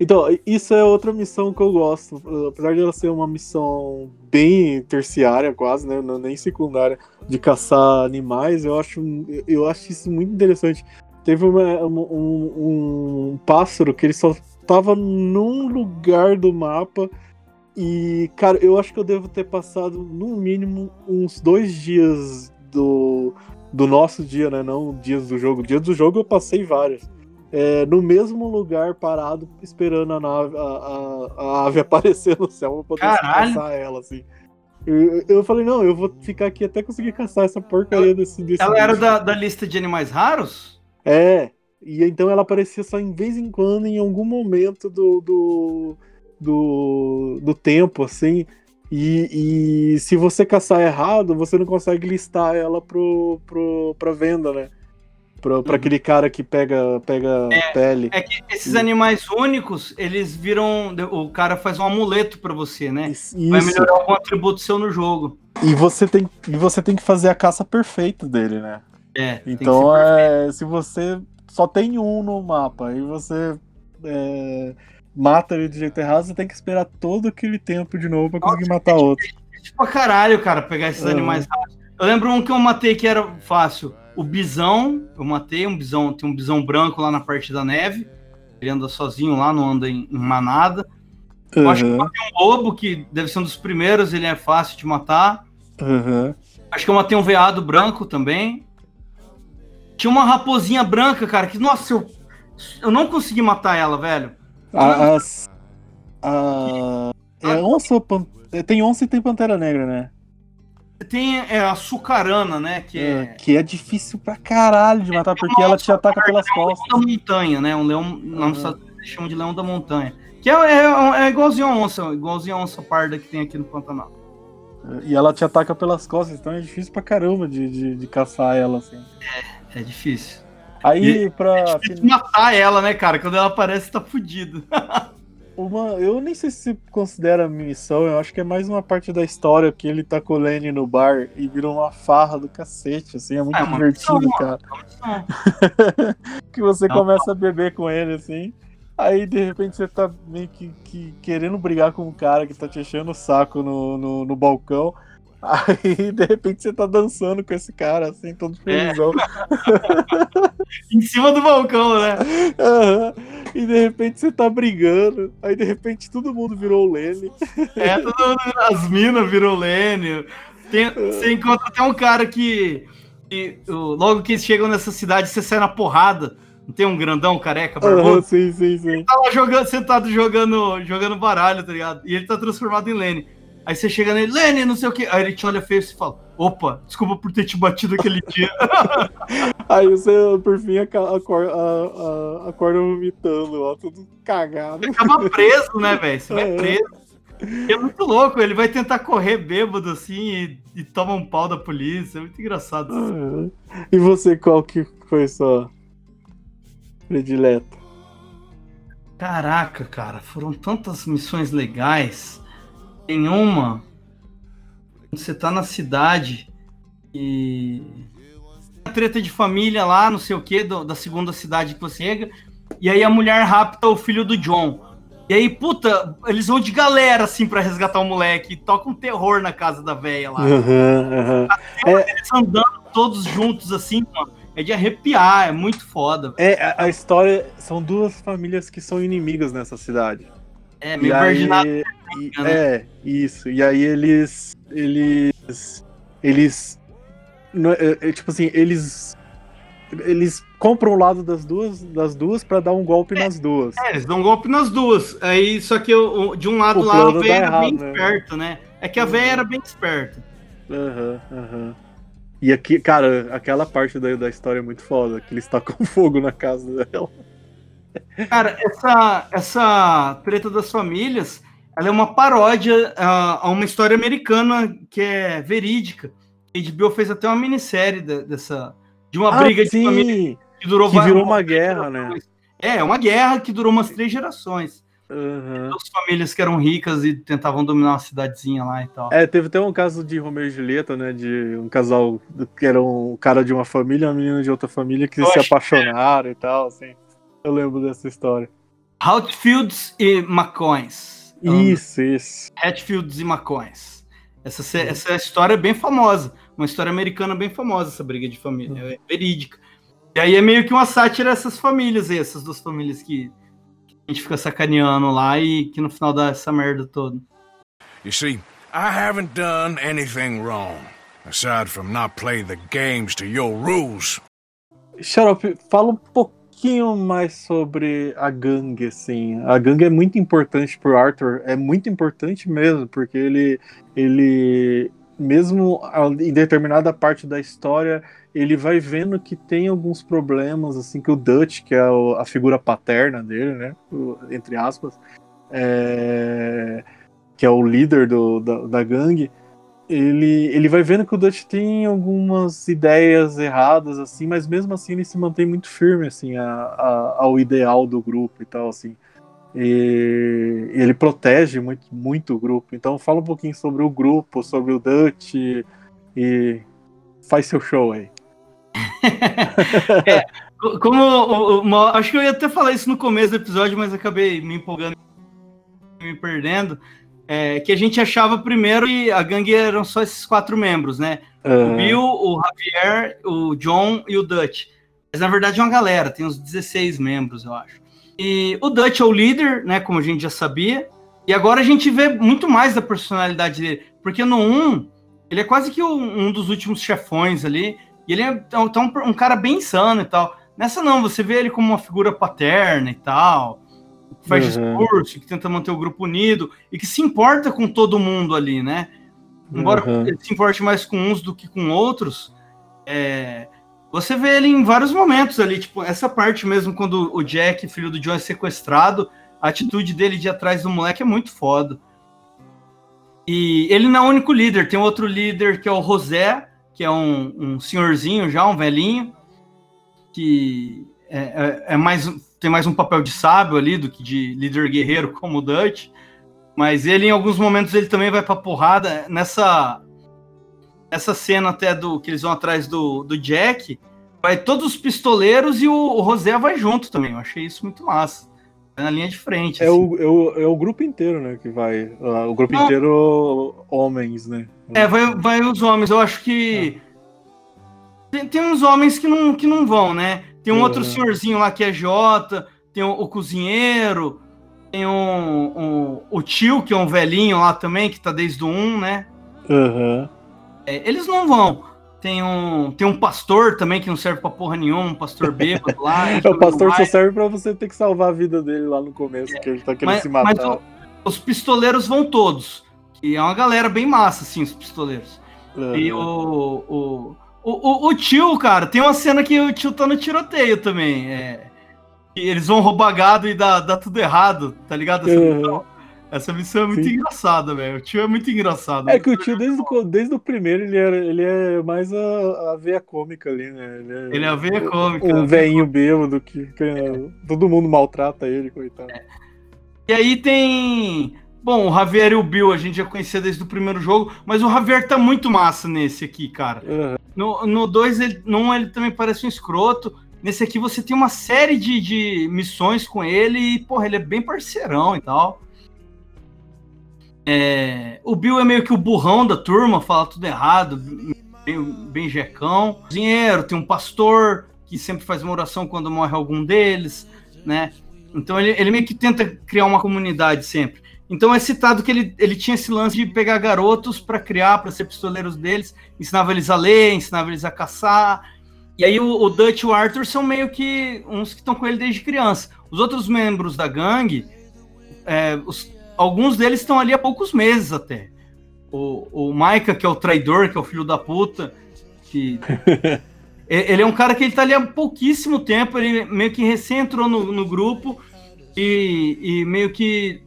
Então, isso é outra missão que eu gosto. Apesar de ela ser uma missão bem terciária, quase, né? não- Nem secundária, de caçar animais, eu acho, eu acho isso muito interessante. Teve uma- um, um pássaro que ele só tava num lugar do mapa. E, cara, eu acho que eu devo ter passado, no mínimo, uns dois dias do, do nosso dia, né? Não dias do jogo. Dias do jogo eu passei vários é, no mesmo lugar parado, esperando a nave, a, a- a ave aparecer no céu pra poder Caralho. caçar ela, assim. Eu, eu falei, não, eu vou ficar aqui até conseguir caçar essa porcaria desse, desse Ela era bicho. da, da lista de animais raros? É, e então ela aparecia só em vez em quando, em algum momento do, do, do, do tempo, assim. E, e se você caçar errado, você não consegue listar ela pro, pro, pra venda, né? Pra, pra Uhum. aquele cara que pega, pega pele. É que esses animais únicos, eles viram. O cara faz um amuleto pra você, né? Isso. Vai melhorar algum atributo seu no jogo. E você tem, e você tem que fazer a caça perfeita dele, né? É. Então, é, se você só tem um no mapa e você é, mata ele de jeito errado, você tem que esperar todo aquele tempo de novo pra conseguir matar outro. difícil pra caralho, cara, pegar esses Uhum. animais raros. Eu lembro um que eu matei que era fácil. O bisão, eu matei um bisão, tem um bisão branco lá na parte da neve. Ele anda sozinho lá, não anda em, em manada. Eu acho que eu matei um lobo, que deve ser um dos primeiros, ele é fácil de matar. uhum. Acho que eu matei um veado branco também. Tinha uma raposinha branca, cara, que, nossa, eu, eu não consegui matar ela, velho. A- as- a- é onça pan- é, Tem onça e tem pantera negra, né? Tem é, a sucarana, né, que É, é... que é difícil pra caralho de matar, porque ela te ataca pelas costas. leão da montanha, né? Um leão, não, eles chamam de leão da montanha. Que é, é, é igualzinho a onça, igualzinho a onça parda que tem aqui no Pantanal. E ela te ataca pelas costas, então é difícil pra caramba de, de, de caçar ela, assim. É difícil. Aí, pra. É difícil matar ela, né, cara? Quando ela aparece, tá fudido. Uma, eu nem sei se considera missão, eu acho que é mais uma parte da história que ele tá com o Lenny no bar e vira uma farra do cacete, assim, é muito É uma divertido, missão, cara. Não, que você Não. começa a beber com ele, assim, Aí de repente você tá meio que, que querendo brigar com um cara que tá te enchendo o saco no, no, no balcão. Aí de repente você tá dançando com esse cara, assim, todo felizão. Em cima do balcão, né? Aham. E de repente você tá brigando. Aí de repente todo mundo virou o Lene. É, todo mundo, as minas virou Lênio. Tem- Você encontra até um cara que, que, o- logo que eles chegam nessa cidade, você sai na porrada. Não tem um grandão careca, barbudo? sim, sim, sim. tá lá jogando, sentado jogando, jogando baralho, tá ligado? E ele tá transformado em Lenny. Aí você chega nele, Lenny, não sei o que. Aí ele te olha feio e você fala: opa, desculpa por ter te batido aquele dia. Aí você, por fim, acorda, acorda vomitando, ó, tudo cagado. Acaba preso, né, velho? Você vai É. preso. E é muito louco, ele vai tentar correr bêbado assim e, e toma um pau da polícia. É muito engraçado. Aham. E você, qual que foi sua predileta? Caraca, cara, foram tantas missões legais. Tem uma. quando Você tá na cidade e. A treta de família lá, não sei o que, da segunda cidade que você chega. E aí a mulher rapta o filho do John. E aí, puta, eles vão de galera assim pra resgatar o moleque. E toca um terror na casa da velha lá. Aham, aham. Eles andando todos juntos assim, mano. É de arrepiar, é muito foda. É, a, a história. São duas famílias que são inimigas nessa cidade. É meio aí, virginado. E- né? é, isso. E aí eles. Eles. Eles. não é- é, tipo assim, eles. Eles compram o lado das duas, das duas para dar um golpe nas duas. É, eles dão um golpe nas duas. Aí, só que o- de um lado O lá, a véia era errado, bem né? esperto, né? É que a véia era bem esperta. Aham, aham. E aqui, cara, aquela parte da, da história é muito foda, que eles tacam fogo na casa dela. Cara, essa, essa treta das famílias, ela é uma paródia ah, a uma história americana que é verídica. A HBO fez até uma minissérie de- dessa... De uma briga de família Ah, sim, que durou que várias- virou uma guerra, né? É, uma guerra que durou umas três gerações. Aham. Duas famílias que eram ricas e tentavam dominar uma cidadezinha lá e tal. É, teve até um caso de Romeu e Julieta, né? De um casal que era um cara de uma família e uma menina de outra família que Eu se apaixonaram e tal, assim. Eu lembro dessa história. Hatfields e McCoys. Isso, isso. Hatfields e McCoys. Essa, essa história é bem famosa. Uma história americana bem famosa, essa briga de família. É verídica. E aí é meio que uma sátira essas famílias aí, essas duas famílias que, que a gente fica sacaneando lá e que no final dá essa merda toda. You see, I haven't done anything wrong, aside from not play the games to your rules. Xarope, fala um pouquinho mais sobre a gangue, assim. A gangue é muito importante pro Arthur, é muito importante mesmo, porque ele, ele mesmo em determinada parte da história, ele vai vendo que tem alguns problemas, assim, que o Dutch, que é a figura paterna dele, né, entre aspas, é, que é o líder do, da, da gangue, ele, ele vai vendo que o Dutch tem algumas ideias erradas, assim, mas mesmo assim ele se mantém muito firme, assim, a, a- ao ideal do grupo e tal, assim. E, ele protege muito, muito o grupo. Então fala um pouquinho sobre o grupo, sobre o Dutch e, e faz seu show aí. Co- Como acho que eu ia até falar isso no começo do episódio, mas acabei me empolgando me perdendo. É, que a gente achava primeiro que a gangue eram só esses quatro membros, né? O Ah, Bill, o Javier, o John e o Dutch. Mas na verdade é uma galera, tem uns 16 membros, eu acho. E o Dutch é o líder, né? Como a gente já sabia. E agora a gente vê muito mais da personalidade dele. Porque no 1, ele é quase que um, um dos últimos chefões ali. E ele é então, um, um cara bem insano e tal. Nessa não, você vê ele como uma figura paterna e tal. Que faz Uhum. discurso, que tenta manter o grupo unido e que se importa com todo mundo ali, né? Embora Uhum. ele se importe mais com uns do que com outros, é, você vê ele em vários momentos ali, tipo, essa parte mesmo, quando o Jack, filho do John, é sequestrado, a atitude dele de atrás do moleque é muito foda. E ele não é o único líder, tem outro líder que é o José, que é um, um senhorzinho já, um velhinho, que é, é- é mais, tem mais um papel de sábio ali do que de líder guerreiro como o Dutch. Mas ele, em alguns momentos, ele também vai pra porrada. Nessa, nessa cena até do que eles vão atrás do, do Jack, vai todos os pistoleiros e o, o José vai junto também. Eu achei isso muito massa. na linha de frente. É assim. o, é, o, é o grupo inteiro, né? Que vai. O grupo Não. inteiro homens, né? É, vai, vai os homens. Eu acho que. Tem, tem uns homens que não, que não vão, né? Tem um outro Uhum. senhorzinho lá que é Jota, tem o, o cozinheiro, tem um, um- o tio, que é um velhinho lá também, que tá desde o 1, né? Aham. É, eles não vão. Tem um, tem um pastor também que não serve pra porra nenhuma, um pastor bêbado lá. É, o pastor só serve pra você ter que salvar a vida dele lá no começo, que ele tá querendo mas, se mas matar. o- os pistoleiros vão todos. E é uma galera bem massa, assim, os pistoleiros. E o, o, o, o, o tio, cara, tem uma cena que o tio tá no tiroteio também. É, eles vão roubar gado e dá, dá tudo errado, tá ligado? Essa, missão, essa missão é muito Sim. engraçada, velho. O tio é muito engraçado. É que o tio, desde o, desde o primeiro, ele, era, ele é mais a, a veia cômica ali, né? Ele é, Ele é a veia cômica. um né? velhinho bêbado que, que todo mundo maltrata ele, coitado. E aí tem. Bom, o Javier e o Bill a gente já conhecia desde o primeiro jogo, mas o Javier tá muito massa nesse aqui, cara. Aham. No 2, ele, no um, ele também parece um escroto. Nesse aqui você tem uma série de, de missões com ele e, porra, ele é bem parceirão e tal. É, o Bill é meio que o burrão da turma, fala tudo errado, bem, bem jecão. Cozinheiro, tem um pastor que sempre faz uma oração quando morre algum deles, né? Então ele, ele meio que tenta criar uma comunidade sempre. Então é citado que ele, ele tinha esse lance de pegar garotos para criar, para ser pistoleiros deles, ensinava eles a ler, ensinava eles a caçar. E aí o, o Dutch e o Arthur são meio que uns que estão com ele desde criança. Os outros membros da gangue, é, os- alguns deles estão ali há poucos meses até. O, o Micah, que é o traidor, que é o filho da puta, que ele é um cara que ele tá ali há pouquíssimo tempo, ele meio que recém entrou no, no grupo e, e meio que,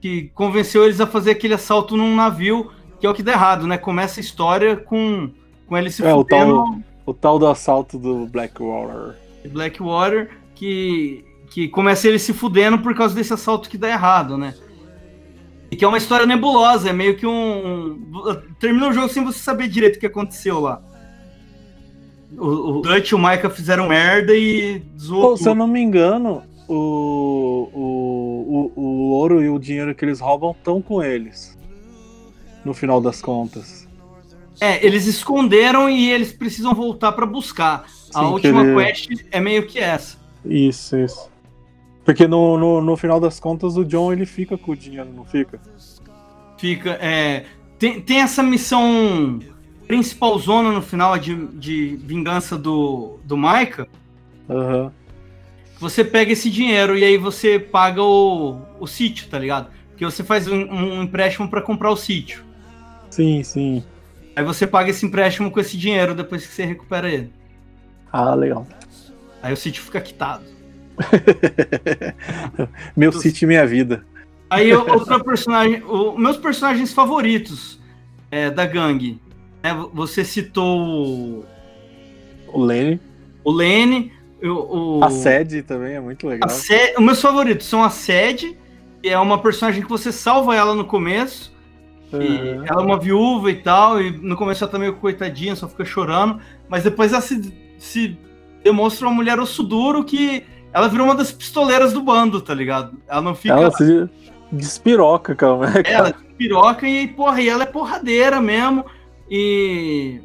que convenceu eles a fazer aquele assalto num navio, que é o que dá errado, né? Começa a história com, com ele se É, o fudendo tal- O tal do assalto do Blackwater. Blackwater, que, que começa ele se fudendo por causa desse assalto que dá errado, né? E que é uma história nebulosa, é meio que um. um- termina o jogo sem você saber direito o que aconteceu lá. O, o Dutch e o Micah fizeram merda e zoou. Pô, se eu não me engano, o, o, o, o ouro e o dinheiro que eles roubam estão com eles. No final das contas. É, eles esconderam e eles precisam voltar pra buscar. A última quest é meio que essa. Isso, isso. Porque no, no, no final das contas o John ele fica com o dinheiro, não fica? Fica. É, tem, tem essa missão principal zona no final de, de vingança do, do Micah. Aham. Você pega esse dinheiro e aí você paga o, o sítio, tá ligado? Porque você faz um, um empréstimo pra comprar o sítio. Sim, sim. Aí você paga esse empréstimo com esse dinheiro depois que você recupera ele. Ah, legal. Aí o sítio fica quitado. Meu City Minha Vida. Aí outra personagem. o- meus personagens favoritos é, da gangue. né? Você citou o- O Lenny. o Lene, o, o, A sede também é muito legal. Sé- Os meus favoritos são a Sede, que é uma personagem que você salva ela no começo. E Aham. ela é uma viúva e tal, e no começo ela tá meio coitadinha, só fica chorando, mas depois ela se, se demonstra uma mulher osso duro que ela virou uma das pistoleiras do bando, tá ligado? Ela não fica. Ela se despiroca, calma. ela é piroca e, porra, e ela é porradeira mesmo. E.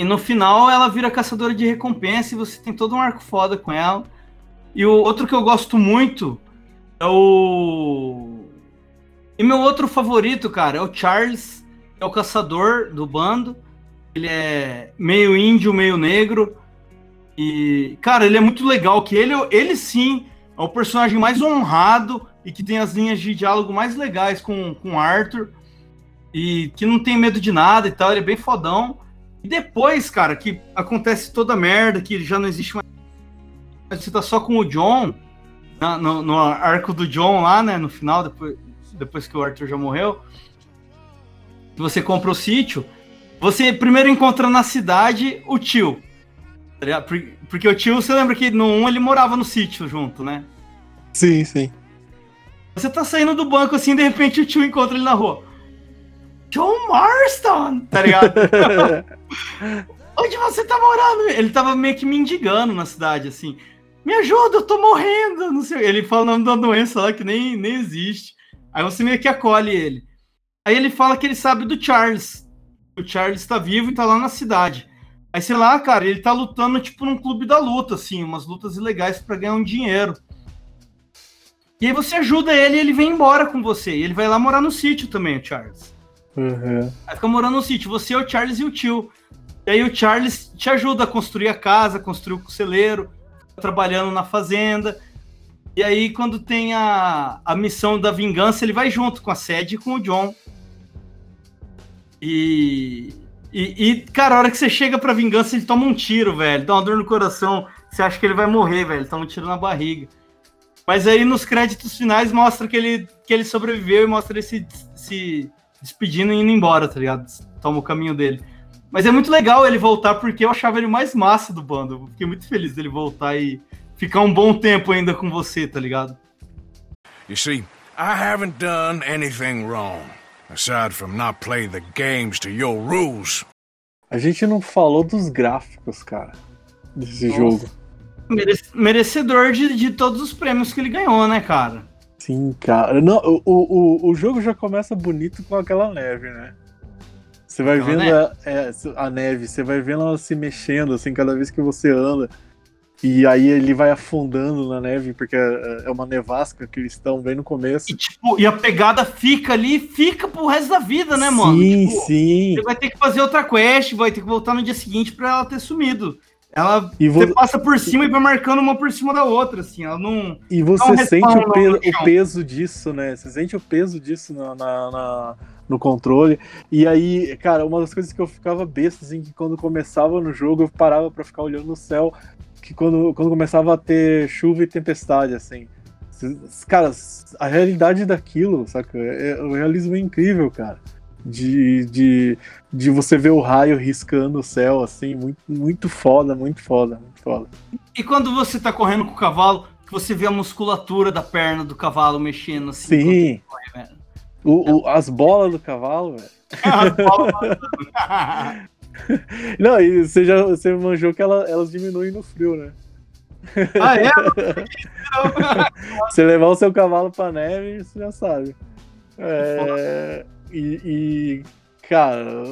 E no final ela vira caçadora de recompensa e você tem todo um arco foda com ela. E o outro que eu gosto muito é o. E meu outro favorito, cara, é o Charles, é o caçador do bando. Ele é meio índio, meio negro. E, cara, ele é muito legal, que ele, ele sim é o personagem mais honrado e que tem as linhas de diálogo mais legais com, com Arthur. E que não tem medo de nada e tal, ele é bem fodão. E depois, cara, que acontece toda a merda, que já não existe mais. Você tá só com o John, na- no, no arco do John lá, né? No final, depois, depois que o Arthur já morreu. Você compra o sítio. Você primeiro encontra na cidade o tio. tá Porque o tio, você lembra que no 1 ele morava no sítio junto, né? Sim, sim. Você tá saindo do banco assim, de repente o tio encontra ele na rua. John Marston, tá ligado? Onde você tá morando? Ele tava meio que mendigando na cidade, assim. me ajuda, eu tô morrendo, não sei. Ele fala o nome da doença lá que nem, nem existe. Aí você meio que acolhe ele. Aí ele fala que ele sabe do Charles. O Charles tá vivo e tá lá na cidade. Aí, sei lá, cara, ele tá lutando, tipo, num clube da luta, assim, umas lutas ilegais para ganhar um dinheiro. E aí você ajuda ele e ele vem embora com você. E ele vai lá morar no sítio também, o Charles. Uhum. Aí fica morando no sítio, você, o Charles e o tio. E aí o Charles te ajuda a construir a casa, construir o celeiro, trabalhando na fazenda. E aí, quando tem a, a missão da vingança, ele vai junto com a Sede e com o John. E, e, e, cara, a hora que você chega pra vingança, ele toma um tiro, velho. Dá uma dor no coração. Você acha que ele vai morrer, velho. Toma um tiro na barriga. Mas aí nos créditos finais mostra que ele, que ele sobreviveu e mostra ele se, se despedindo e indo embora, tá ligado? Toma o caminho dele. Mas é muito legal ele voltar porque eu achava ele mais massa do bando. Eu fiquei muito feliz dele voltar e ficar um bom tempo ainda com você, tá ligado? You see, I haven't done anything wrong, aside from not playing the games to your rules. A gente não falou dos gráficos, cara, desse Nossa. jogo. Mere- merecedor de, de todos os prêmios que ele ganhou, né, cara? Sim, cara. Não, o, o, o jogo já começa bonito com aquela neve, né? Você vai Aquela vendo a, é, a neve, você vai vendo ela se mexendo, assim, cada vez que você anda. E aí ele vai afundando na neve, porque é é uma nevasca que eles estão bem no começo. E, tipo, e a pegada fica ali, fica pro resto da vida, né, mano? Sim, Tipo, sim. Você vai ter que fazer outra quest, vai ter que voltar no dia seguinte pra ela ter sumido. Ela E, vo- você passa por cima e vai marcando uma por cima da outra, assim. Ela não. e você um sente o, no- pe- no o peso disso, né? Você sente o peso disso na, na- na- no controle. E aí, cara, uma das coisas que eu ficava besta, assim, que quando começava no jogo, eu parava pra ficar olhando no céu, que quando, quando começava a ter chuva e tempestade, assim. Cara, a realidade daquilo, saca? É, o realismo é incrível, cara. De, de, de você ver o raio riscando o céu, assim, muito, muito foda, muito foda, muito foda. E quando você tá correndo com o cavalo, você vê a musculatura da perna do cavalo mexendo assim. Sim. corre. O, o- as bolas do cavalo, velho. As bolas- Não, e você já você manjou que ela- elas diminuem no frio, né? ah, é? Você levar o seu cavalo pra neve, você já sabe. É, e, e, cara,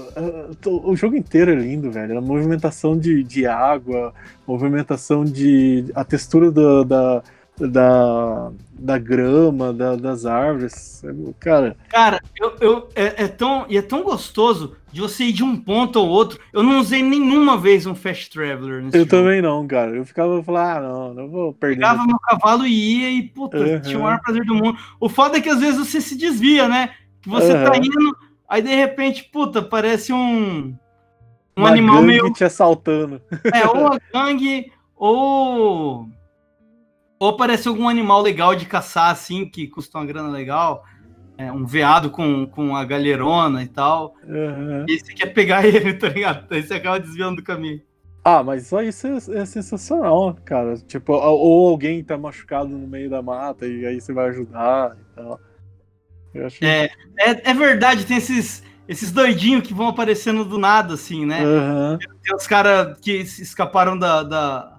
o jogo inteiro é lindo, velho. A movimentação de, de água, movimentação de. a textura do- da, da, da grama, da- das árvores. Cara, Cara, eu, eu- é, é tão, e é tão gostoso de você ir de um ponto ao outro. Eu não usei nenhuma vez um Fast Traveler eu jogo. também não, cara. Eu ficava falando, ah, não, não vou perder. Pegava meu cavalo e ia e, puta, Uhum. tinha o maior prazer do mundo. O foda é que às vezes você se desvia, né? Que você tá Uhum. indo, aí de repente, puta, parece um. Um Uma animal meio. te assaltando. É, ou a gangue, ou. Ou parece algum animal legal de caçar, assim, que custa uma grana legal. É, um veado com, com a galheirona e tal. Uhum. E você quer pegar ele, tá ligado? Aí você acaba desviando do caminho. Ah, mas só isso é, é sensacional, cara. Tipo, ou alguém tá machucado no meio da mata e aí você vai ajudar e tal. Acho É, é, é verdade, tem esses, esses doidinhos que vão aparecendo do nada, assim, né? Aham. Tem os caras que escaparam da, da,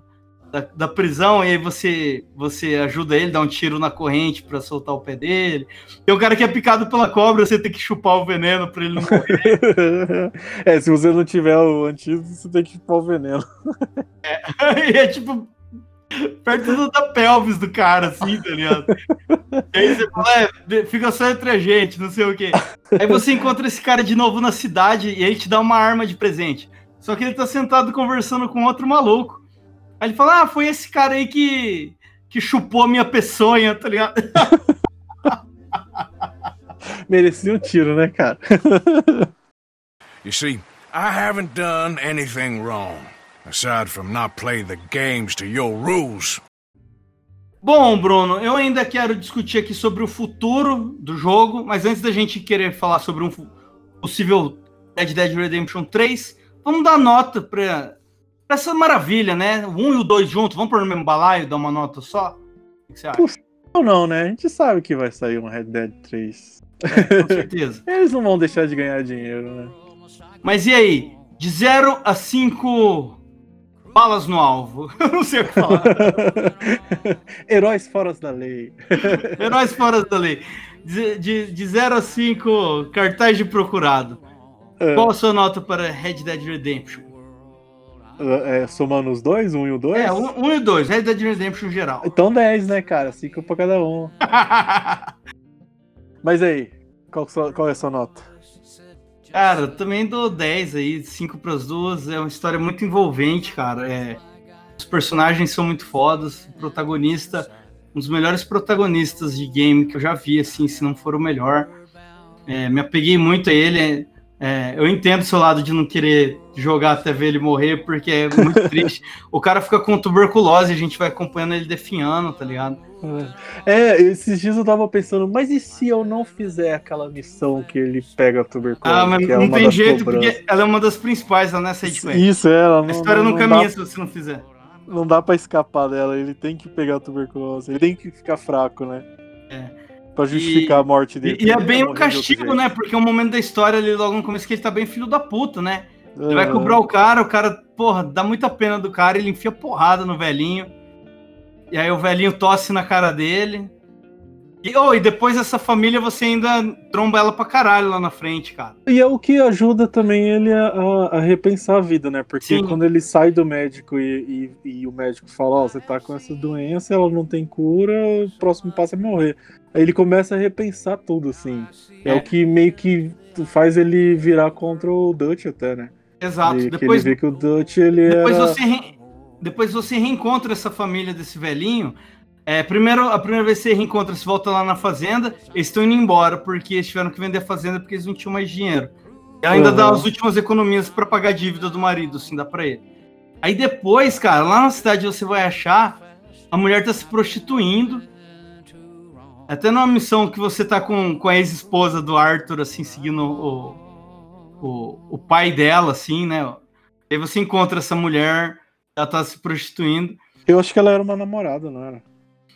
da, da prisão e aí você, você ajuda ele, dá um tiro na corrente pra soltar o pé dele. Tem o cara que é picado pela cobra, você tem que chupar o veneno pra ele não morrer. é, se você não tiver o antídoto, você tem que pôr o veneno. e é tipo perto do- da pelvis do cara, assim, tá ligado? E aí você fala, é, fica só entre a gente, não sei o quê. Aí você encontra esse cara de novo na cidade e ele te dá uma arma de presente. Só que ele tá sentado conversando com outro maluco. Aí ele fala, ah, foi esse cara aí que, que chupou a minha peçonha, tá ligado? Merecia um tiro, né, cara? You see, I haven't done anything wrong, aside from not playing the games to your rules. Bom, Bruno, eu ainda quero discutir aqui sobre o futuro do jogo, mas antes da gente querer falar sobre um possível Red Dead Redemption 3, vamos dar nota pra, pra essa maravilha, né? O 1 e o 2 juntos, vamos pôr no mesmo balaio, dar uma nota só? O que você acha? Ou não, né? A gente sabe que vai sair um Red Dead 3. Com certeza. Eles não vão deixar de ganhar dinheiro, né? Mas e aí? De 0 a 5 balas no alvo. Eu não sei o que falar. Heróis fora da lei. Heróis fora da lei. De, de, de 0 a 5, cartaz de procurado. É, Qual a sua nota para Red Dead Redemption? é, somando os dois, um e o dois? É, 1 um, um e 2, Red Dead Redemption geral. Então 10, né, cara? 5 pra cada um. Mas aí, qual, qual é a sua nota? Cara, também dou 10 aí, 5 pras duas. É uma história muito envolvente, cara. É, os personagens são muito fodas. O protagonista, um dos melhores protagonistas de game que eu já vi, assim, se não for o melhor. É, me apeguei muito a ele. É, eu entendo o seu lado de não querer jogar até ver ele morrer, porque é muito triste. O cara fica com tuberculose, a gente vai acompanhando ele definhando, tá ligado? É, esses dias eu tava pensando, mas e se eu não fizer aquela missão que ele pega a tuberculose? Ah, mas é não uma tem jeito, cobranças? porque ela é uma das principais, não é sidequest. Isso, é, ela não, A história não, não, não caminha dá, se você não fizer. não dá pra escapar dela, ele tem que pegar a tuberculose, ele tem que ficar fraco, né? É. Pra justificar a morte dele. E, e é bem um castigo, né? Porque é um momento da história ali logo no começo que ele tá bem filho da puta, né? Ele vai Aham. cobrar o cara, o cara, porra, dá muita pena do cara, ele enfia porrada no velhinho. E aí o velhinho tosse na cara dele. E, oh, e depois essa família você ainda tromba ela pra caralho lá na frente, cara. E é o que ajuda também ele a, a- repensar a vida, né? Porque Sim. quando ele sai do médico e, e- e o médico fala, ó, você tá com essa doença, ela não tem cura, o próximo passo é morrer. Aí ele começa a repensar tudo, assim. É, É. o que meio que faz ele virar contra o Dutch até, né? Exato. Que depois ele vê que o Dutch, ele Depois era... você, re- Depois você reencontra essa família desse velhinho. É, primeiro, a primeira vez que você reencontra, você volta lá na fazenda, eles estão indo embora, porque eles tiveram que vender a fazenda porque eles não tinham mais dinheiro. Ela ainda Uhum. dá as últimas economias pra pagar a dívida do marido, assim, dá pra ele. Aí depois, cara, lá na cidade você vai achar a mulher tá se prostituindo. Até numa missão que você tá com, com a ex-esposa do Arthur, assim, seguindo o, o, o pai dela, assim, né? Aí você encontra essa mulher, ela tá se prostituindo. Eu acho que ela era uma namorada, não era?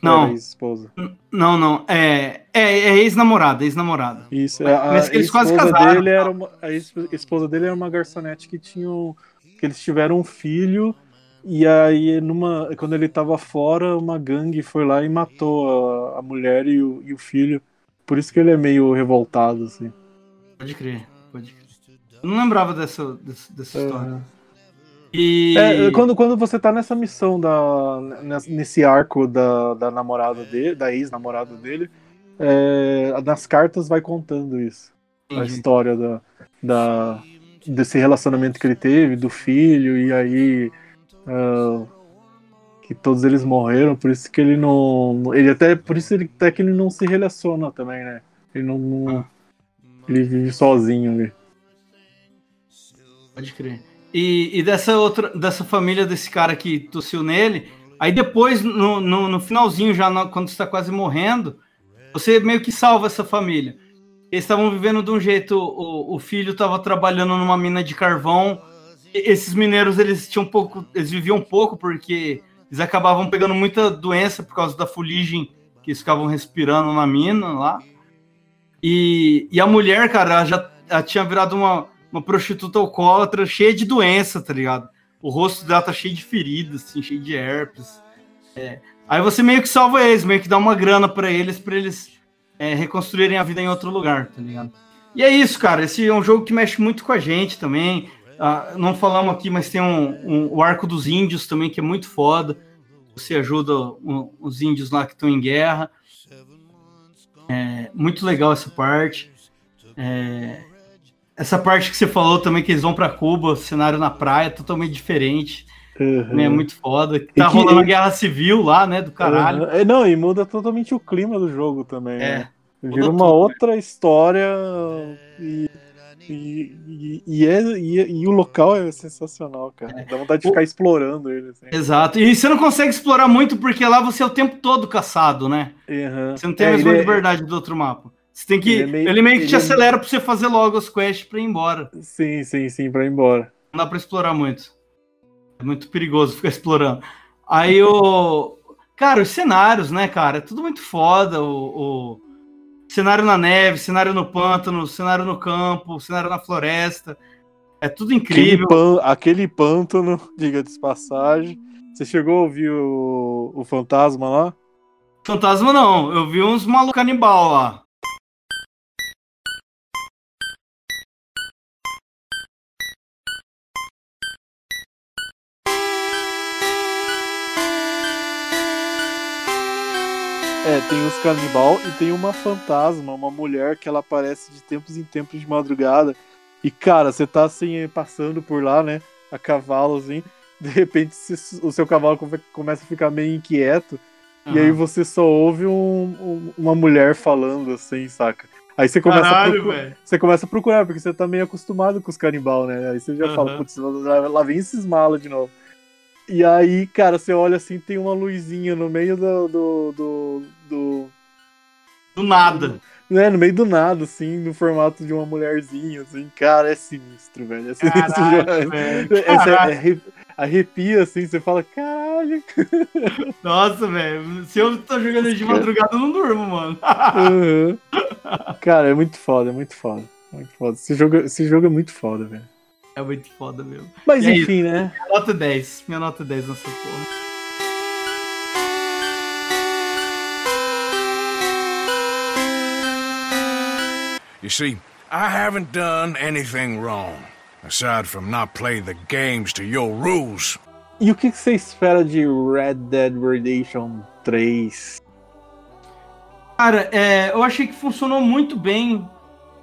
Não. Era esposa. Não, não, é, é, é ex-namorada, ex-namorada. Isso, é, a Mas eles quase casaram, dele era uma, a esposa dele era uma garçonete que tinha um- que eles tiveram um filho e aí numa quando ele tava fora uma gangue foi lá e matou a, a mulher e o, e o filho. Por isso que ele é meio revoltado assim. Pode crer, pode crer. Eu não lembrava dessa, dessa, dessa história. É. E. É, quando, quando você tá nessa missão da ness- nesse arco da, da namorada dele, da ex-namorada dele, é, nas cartas vai contando isso. a Entendi. história da, da- desse relacionamento que ele teve, do filho, e aí ah, que todos eles morreram, por isso que ele não. Ele até. Por isso ele, até que ele não se relaciona também, né? Ele não. não- Ah. Ele vive sozinho ali. Pode crer. E, e dessa outra, dessa família desse cara que tossiu nele, aí depois, no, no, no finalzinho, já quando está quase morrendo, você meio que salva essa família. Eles estavam vivendo de um jeito, o, o filho estava trabalhando numa mina de carvão. esses mineiros, eles tinham pouco, eles viviam pouco porque eles acabavam pegando muita doença por causa da fuligem que eles ficavam respirando na mina lá. E, e a mulher, cara, ela já ela tinha virado uma, uma prostituta alcoólatra cheia de doença, tá ligado? O rosto dela tá cheio de feridas, assim, cheio de herpes. É. Aí você meio que salva eles, meio que dá uma grana pra eles, pra eles é, reconstruírem a vida em outro lugar, tá ligado? E é isso, cara. Esse é um jogo que mexe muito com a gente também. Ah, não falamos aqui, mas tem um, um- o Arco dos Índios também, que é muito foda. Você ajuda o- os índios lá que estão em guerra. É muito legal essa parte. É, essa parte que você falou também, que eles vão pra Cuba, cenário na praia, totalmente diferente. Uhum. Também é muito foda. Tá que- rolando a guerra civil lá, né? Do caralho. Uhum. É, não, e muda totalmente o clima do jogo também. É. né? Vira uma tudo, né? outra história e, e, e, é, e, e o local é sensacional, cara. Dá vontade de O- ficar explorando ele. Assim. Exato. E você não consegue explorar muito porque lá você é o tempo todo caçado, né? Uhum. Você não tem a É, mesma ele é- liberdade do outro mapa. Você tem que. Ele Ele, é meio- meio que te ele é- acelera pra você fazer logo as quests pra ir embora. Sim, sim, sim, pra ir embora. Não dá pra explorar muito. É muito perigoso ficar explorando. Aí o. Cara, os cenários, né, cara? É tudo muito foda. O, o cenário na neve, cenário no pântano, cenário no campo, cenário na floresta. É tudo Aquele, incrível. pan, aquele pântano, diga de passagem. Você chegou a ouvir o, o fantasma lá? Fantasma não, eu vi uns malucos canibal lá. É, tem os canibal e tem uma fantasma, uma mulher que ela aparece de tempos em tempos de madrugada. E, cara, você tá assim, passando por lá, né? A cavalo, assim. De repente, o seu cavalo come- começa a ficar meio inquieto. E aí você só ouve um- um- uma mulher falando, assim, saca? Aí você começa, a Caralho, procu- velho. você começa a procurar, porque você tá meio acostumado com os canibal, né? Aí você já fala, Aham. putz, lá, lá vem esses malas de novo. E aí, cara, você olha assim, tem uma luzinha no meio do. do, do, do- Do nada. né, no meio do nada, assim, no formato de uma mulherzinha, assim, cara, é sinistro, velho. É sinistro Caralho, velho. É- é- é arrepia, assim, você fala, caralho. Nossa, velho. Se eu tô jogando de madrugada, eu não durmo, mano. Aham. Cara, é muito foda, é muito foda. Muito foda. Esse jogo, esse jogo é muito foda, velho. É muito foda mesmo. Mas E é enfim, né? Minha nota 10. Minha nota 10 nessa porra. You see, I haven't done anything wrong, aside from not play the games to your rules. E o que você espera de Red Dead Redemption 3? Cara, é, eu achei que funcionou muito bem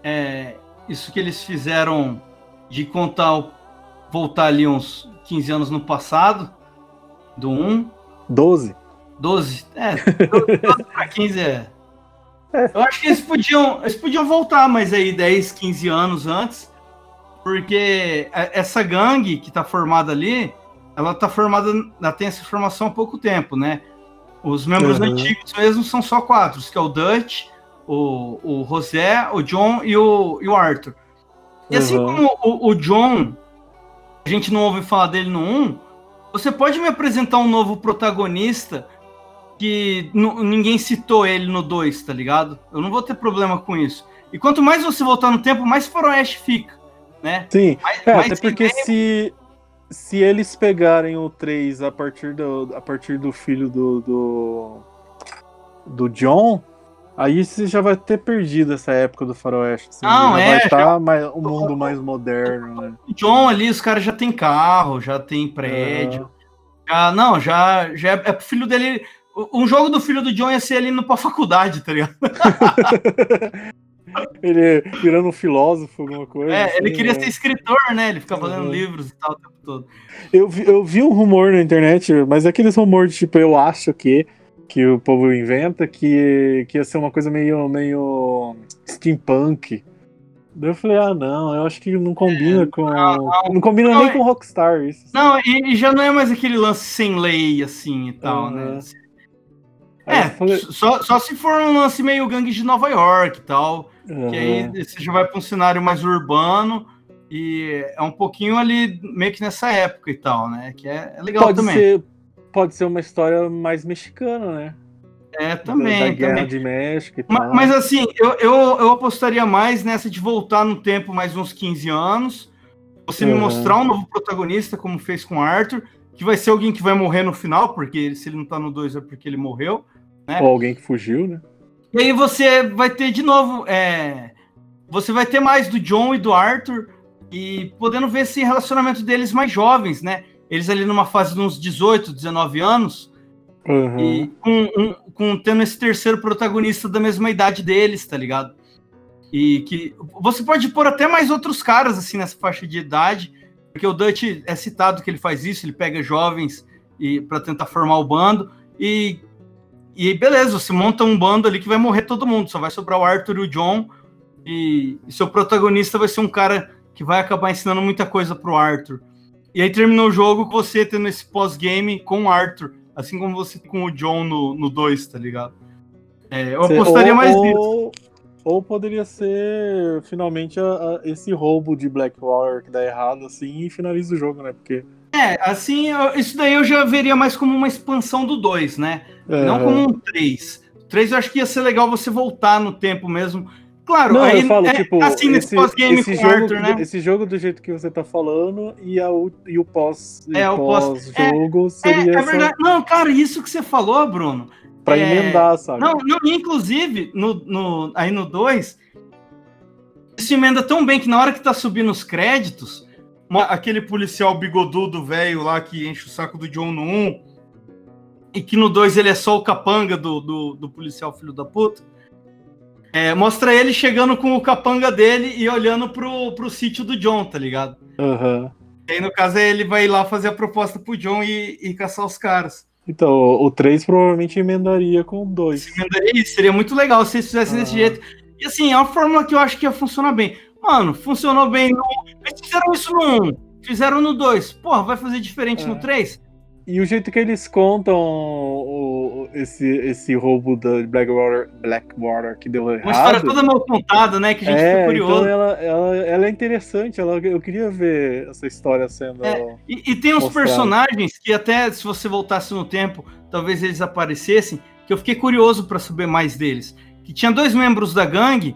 é, isso que eles fizeram de contar, voltar ali uns 15 anos no passado, do 1, 12? 12, é, 12 pra 15 é. Eu acho que eles podiam, eles podiam voltar mais aí 10, 15 anos antes, porque a- essa gangue que tá formada ali, ela tá formada, ela tem essa formação há pouco tempo, né? Os membros Uhum. antigos mesmo são só quatro, que é o Dutch, o, o José, o John e o, e o Arthur. E assim Uhum. como o, o John, a gente não ouve falar dele no 1, você pode me apresentar um novo protagonista que ninguém citou ele no 2, tá ligado? Eu não vou ter problema com isso. E quanto mais você voltar no tempo, mais faroeste fica, né? Sim, Mais, é, mais até porque se, se eles pegarem o 3 a partir do, a partir do filho do, do, do John, aí você já vai ter perdido essa época do faroeste. Assim, Não, já é, vai já- estar mais, um mundo mais moderno, né? o John ali, os caras já tem carro, já tem prédio. Já, não, já, já é, é pro filho dele. Um jogo do filho do John ia ser ele indo pra faculdade, tá ligado? Ele virando um filósofo, alguma coisa. É, ele assim, queria né? ser escritor, né? Ele ficava lendo Uhum. livros e tal o tempo todo. Eu vi, eu vi um rumor na internet, mas aqueles rumores, tipo, eu acho que, que o povo inventa, que, que ia ser uma coisa meio, meio steampunk. Daí eu falei, ah, não, eu acho que não combina com. Não, combina Não, nem é- com Rockstar isso. Não, e, e já não é mais aquele lance sem lei, assim e tal, Uhum. né? É, falei, só, só se for um lance meio gangue de Nova York e tal. Que aham. aí você já vai para um cenário mais urbano e é um pouquinho ali, meio que nessa época e tal, né? Que é, é legal pode também. ser, pode ser uma história mais mexicana, né? É, também, da, guerra também. de México e tal. Mas, assim, eu, eu, eu apostaria mais nessa de voltar no tempo mais uns 15 anos. Você me Uhum. mostrar um novo protagonista, como fez com o Arthur, que vai ser alguém que vai morrer no final, porque se ele não tá no 2 é porque ele morreu. Ou alguém que fugiu, né? E aí você vai ter de novo. é, você vai ter mais do John e do Arthur. E podendo ver esse relacionamento deles mais jovens, né? Eles ali numa fase de uns 18, 19 anos. Uhum. E com, um- com tendo esse terceiro protagonista da mesma idade deles, tá ligado? E que você pode pôr até mais outros caras assim nessa faixa de idade, porque o Dutch é citado que ele faz isso, ele pega jovens e para tentar formar o bando e e beleza, você monta um bando ali que vai morrer todo mundo, só vai sobrar o Arthur e o John e, e seu protagonista vai ser um cara que vai acabar ensinando muita coisa pro Arthur. E aí terminou o jogo com você tendo esse pós-game com o Arthur, assim como você com o John no 2, tá ligado? É, eu apostaria ou, mais nisso. Ou poderia ser finalmente a- a- esse roubo de Blackwater que dá errado assim e finaliza o jogo, né? Porque. É, assim, eu- isso daí eu já veria mais como uma expansão do 2, né? Não é, como um 3. O 3 eu acho que ia ser legal você voltar no tempo mesmo. Claro, Não, aí eu falo, é tipo, assim nesse esse, pós-game esse com jogo, Arthur, né? esse jogo do jeito que você tá falando e, a, o- e o pós É, o pós- pós-jogo É, seria é essa, verdade. Não, cara, isso que você falou, Bruno. pra é- emendar, sabe? Não, não, inclusive, no, no, aí no 2, isso emenda tão bem que na hora que tá subindo os créditos, uma- aquele policial bigodudo velho lá que enche o saco do John no 1, e que no 2 ele é só o capanga do, do, do policial filho da puta, é, mostra ele chegando com o capanga dele e olhando pro, pro sítio do John, tá ligado? Aham. E aí, no caso, ele vai lá fazer a proposta pro John e, e caçar os caras. Então, o 3 provavelmente emendaria com o 2. Se venderia isso, seria muito legal se eles fizessem desse Ah. jeito. E assim, é uma fórmula que eu acho que ia funcionar bem. Mano, funcionou bem no. Eles fizeram isso no 1, fizeram no 2. Porra, vai fazer diferente É. no 3? E o jeito que eles contam o- esse, esse roubo da Blackwater, Blackwater que deu errado. Uma história toda mal contada, né? Que a gente é, fica curioso. então ela, ela, ela é interessante. Ela, eu queria ver essa história sendo. É. E, e tem uns personagens que até se você voltasse no tempo, talvez eles aparecessem, que eu fiquei curioso pra saber mais deles. Que tinha dois membros da gangue,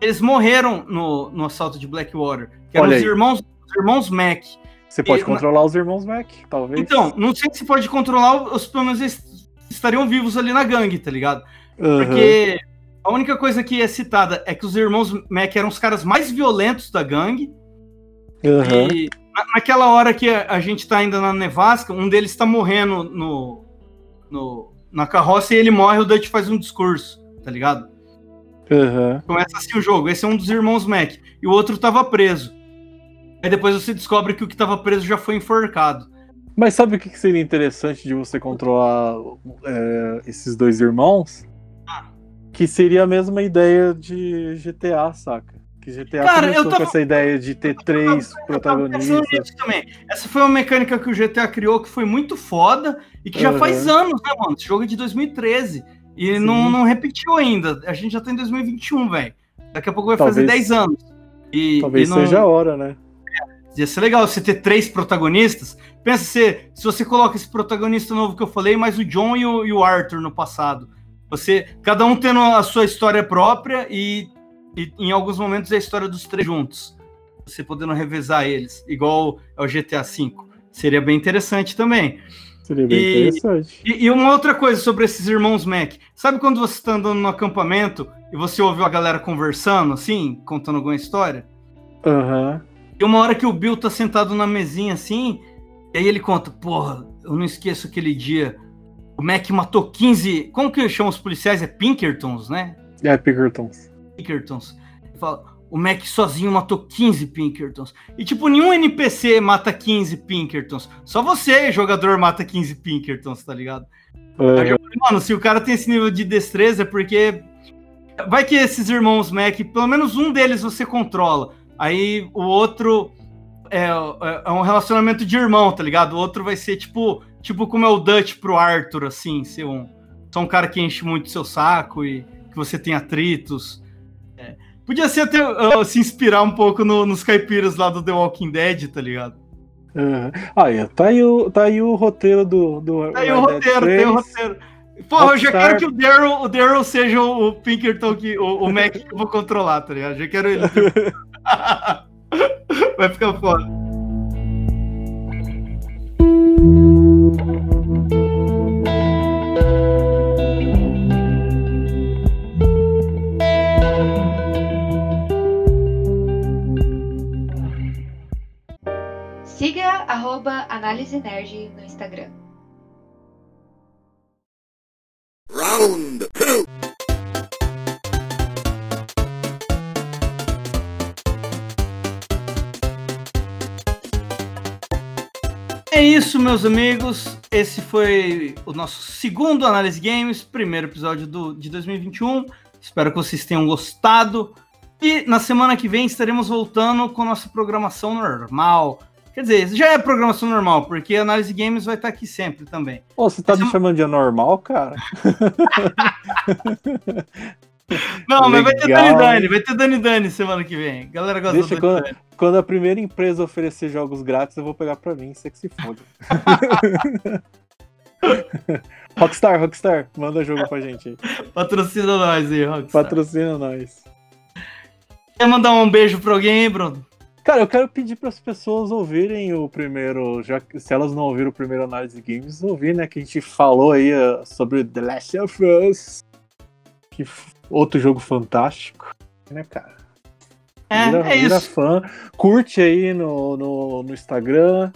eles morreram no, no assalto de Blackwater, que eram os irmãos, os irmãos Mac. Você pode E- controlar os irmãos Mac, talvez. Então, não sei se pode controlar, os pelo menos eles estariam vivos ali na gangue, tá ligado? Aham. Porque a única coisa que é citada é que os irmãos Mac eram os caras mais violentos da gangue. Aham. E na- naquela hora que a, a gente tá ainda na nevasca, um deles tá morrendo no, no- na carroça e ele morre, o Dutch faz um discurso, tá ligado? Aham. Começa assim o jogo. Esse é um dos irmãos Mac. E o outro tava preso. Aí depois você descobre que o que tava preso já foi enforcado. Mas sabe o que seria interessante de você controlar é, esses dois irmãos? Ah. Que seria a mesma ideia de GTA, saca? Que GTA Cara, começou tava- com essa ideia de ter três tava protagonistas. também. Essa foi uma mecânica que o GTA criou que foi muito foda e que já faz anos, né, mano? Esse jogo é de 2013 e Sim. não, não repetiu ainda. A gente já tá em 2021, velho. Daqui a pouco vai fazer Talvez- 10 anos. E, Talvez e não- seja a hora, né? Ia ser legal você ter três protagonistas. Pensa se, se você coloca esse protagonista novo que eu falei, mais o John e o, e o Arthur no passado. Você, cada um tendo a sua história própria e, e em alguns momentos a história dos três juntos. Você podendo revezar eles, igual é o GTA V. Seria bem interessante também. Seria bem E- interessante. E, e uma outra coisa sobre esses irmãos Mac. Sabe quando você está andando no acampamento e você ouve a galera conversando, assim, contando alguma história? Aham. E uma hora que o Bill tá sentado na mesinha assim, e aí ele conta, porra, eu não esqueço aquele dia. O Mac matou 15. Como que chamam os policiais? É Pinkertons, né? É, Pinkertons. Pinkertons. Ele fala, o Mac sozinho matou 15 Pinkertons. E tipo, nenhum NPC mata 15 Pinkertons. Só você, jogador, mata 15 Pinkertons, tá ligado? Aí eu falei, Mano, se o cara tem esse nível de destreza, é porque. Vai que esses irmãos Mac, pelo menos um deles você controla. Aí o outro é, é- é um relacionamento de irmão, tá ligado? O outro vai ser tipo, tipo como é o Dutch pro Arthur, assim, ser um. Só um cara que enche muito seu saco e que você tem atritos. Podia ser até uh, se inspirar um pouco no- nos caipiras lá do The Walking Dead, tá ligado? Ah, é, tá, aí o, tá aí o roteiro do. do Tem o Red Dead roteiro, tem o 3. roteiro. Porra, eu já quero que o Daryl, o Daryl seja o, o Pinkerton, que, o, o Mac que eu vou controlar, tá ligado? Já quero ele. Vai ficar foda. Siga arroba Análise Nerd no Instagram. Round two. É isso, meus amigos. Esse foi o nosso segundo Análise Games, primeiro episódio do, de 2021. Espero que vocês tenham gostado. E na semana que vem estaremos voltando com nossa programação normal. Quer dizer, já é programação normal, porque Análise Games vai estar aqui sempre também. Ô, você tá Essa- me chamando de anormal, cara? Não, mas vai ter Legal, Dani Dani, vai ter Dani Dani semana que vem. Galera gosta Deixa do quando- Dani. Quando a primeira empresa oferecer jogos grátis, eu vou pegar pra mim, você que se foda. Rockstar, Rockstar, manda jogo pra gente aí. Patrocina nós aí, Rockstar. Patrocina nós. Quer mandar um beijo pra alguém, Bruno? Cara, eu quero pedir para as pessoas ouvirem o primeiro, já que se elas não ouviram o primeiro análise de games, ouvir, né? Que a gente falou aí uh, sobre The Last of Us. Que outro jogo fantástico, né, cara? É, vira, é vira isso. fã. Curte aí no, no, no Instagram.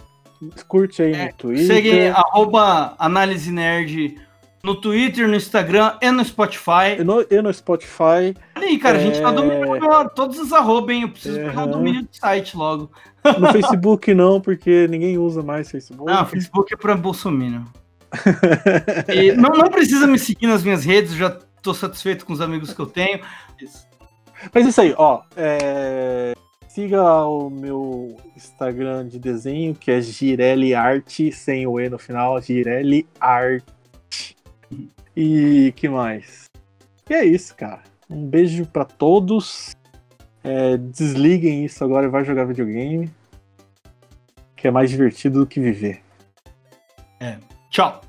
Curte aí É, no Twitter. Segue arroba Análise Nerd no Twitter, no Instagram e no Spotify. E no, e no Spotify. Olha aí, cara, a gente tá É. dominando todos os arroba, hein? Eu preciso pegar o Aham. domínio do site logo. No Facebook não, porque ninguém usa mais Facebook. Não, Facebook é pra Bolsonaro. E não, não precisa me seguir nas minhas redes, já tô satisfeito com os amigos que eu tenho. Isso. Mas isso aí, ó. é, Siga o meu Instagram de desenho, que é Girelli Arte, sem o E no final, Girelli Arte. E que mais? E é isso, cara. Um beijo pra todos. É, desliguem isso agora e vai jogar videogame. Que é mais divertido do que viver. Tchau.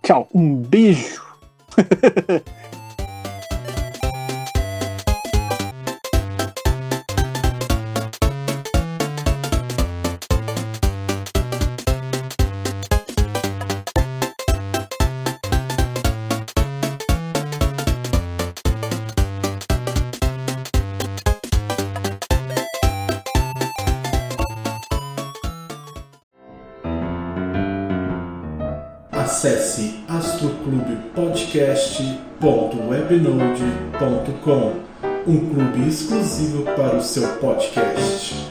Tchau, um beijo. astroclubepodcast.webnode.com, um clube exclusivo para o seu podcast.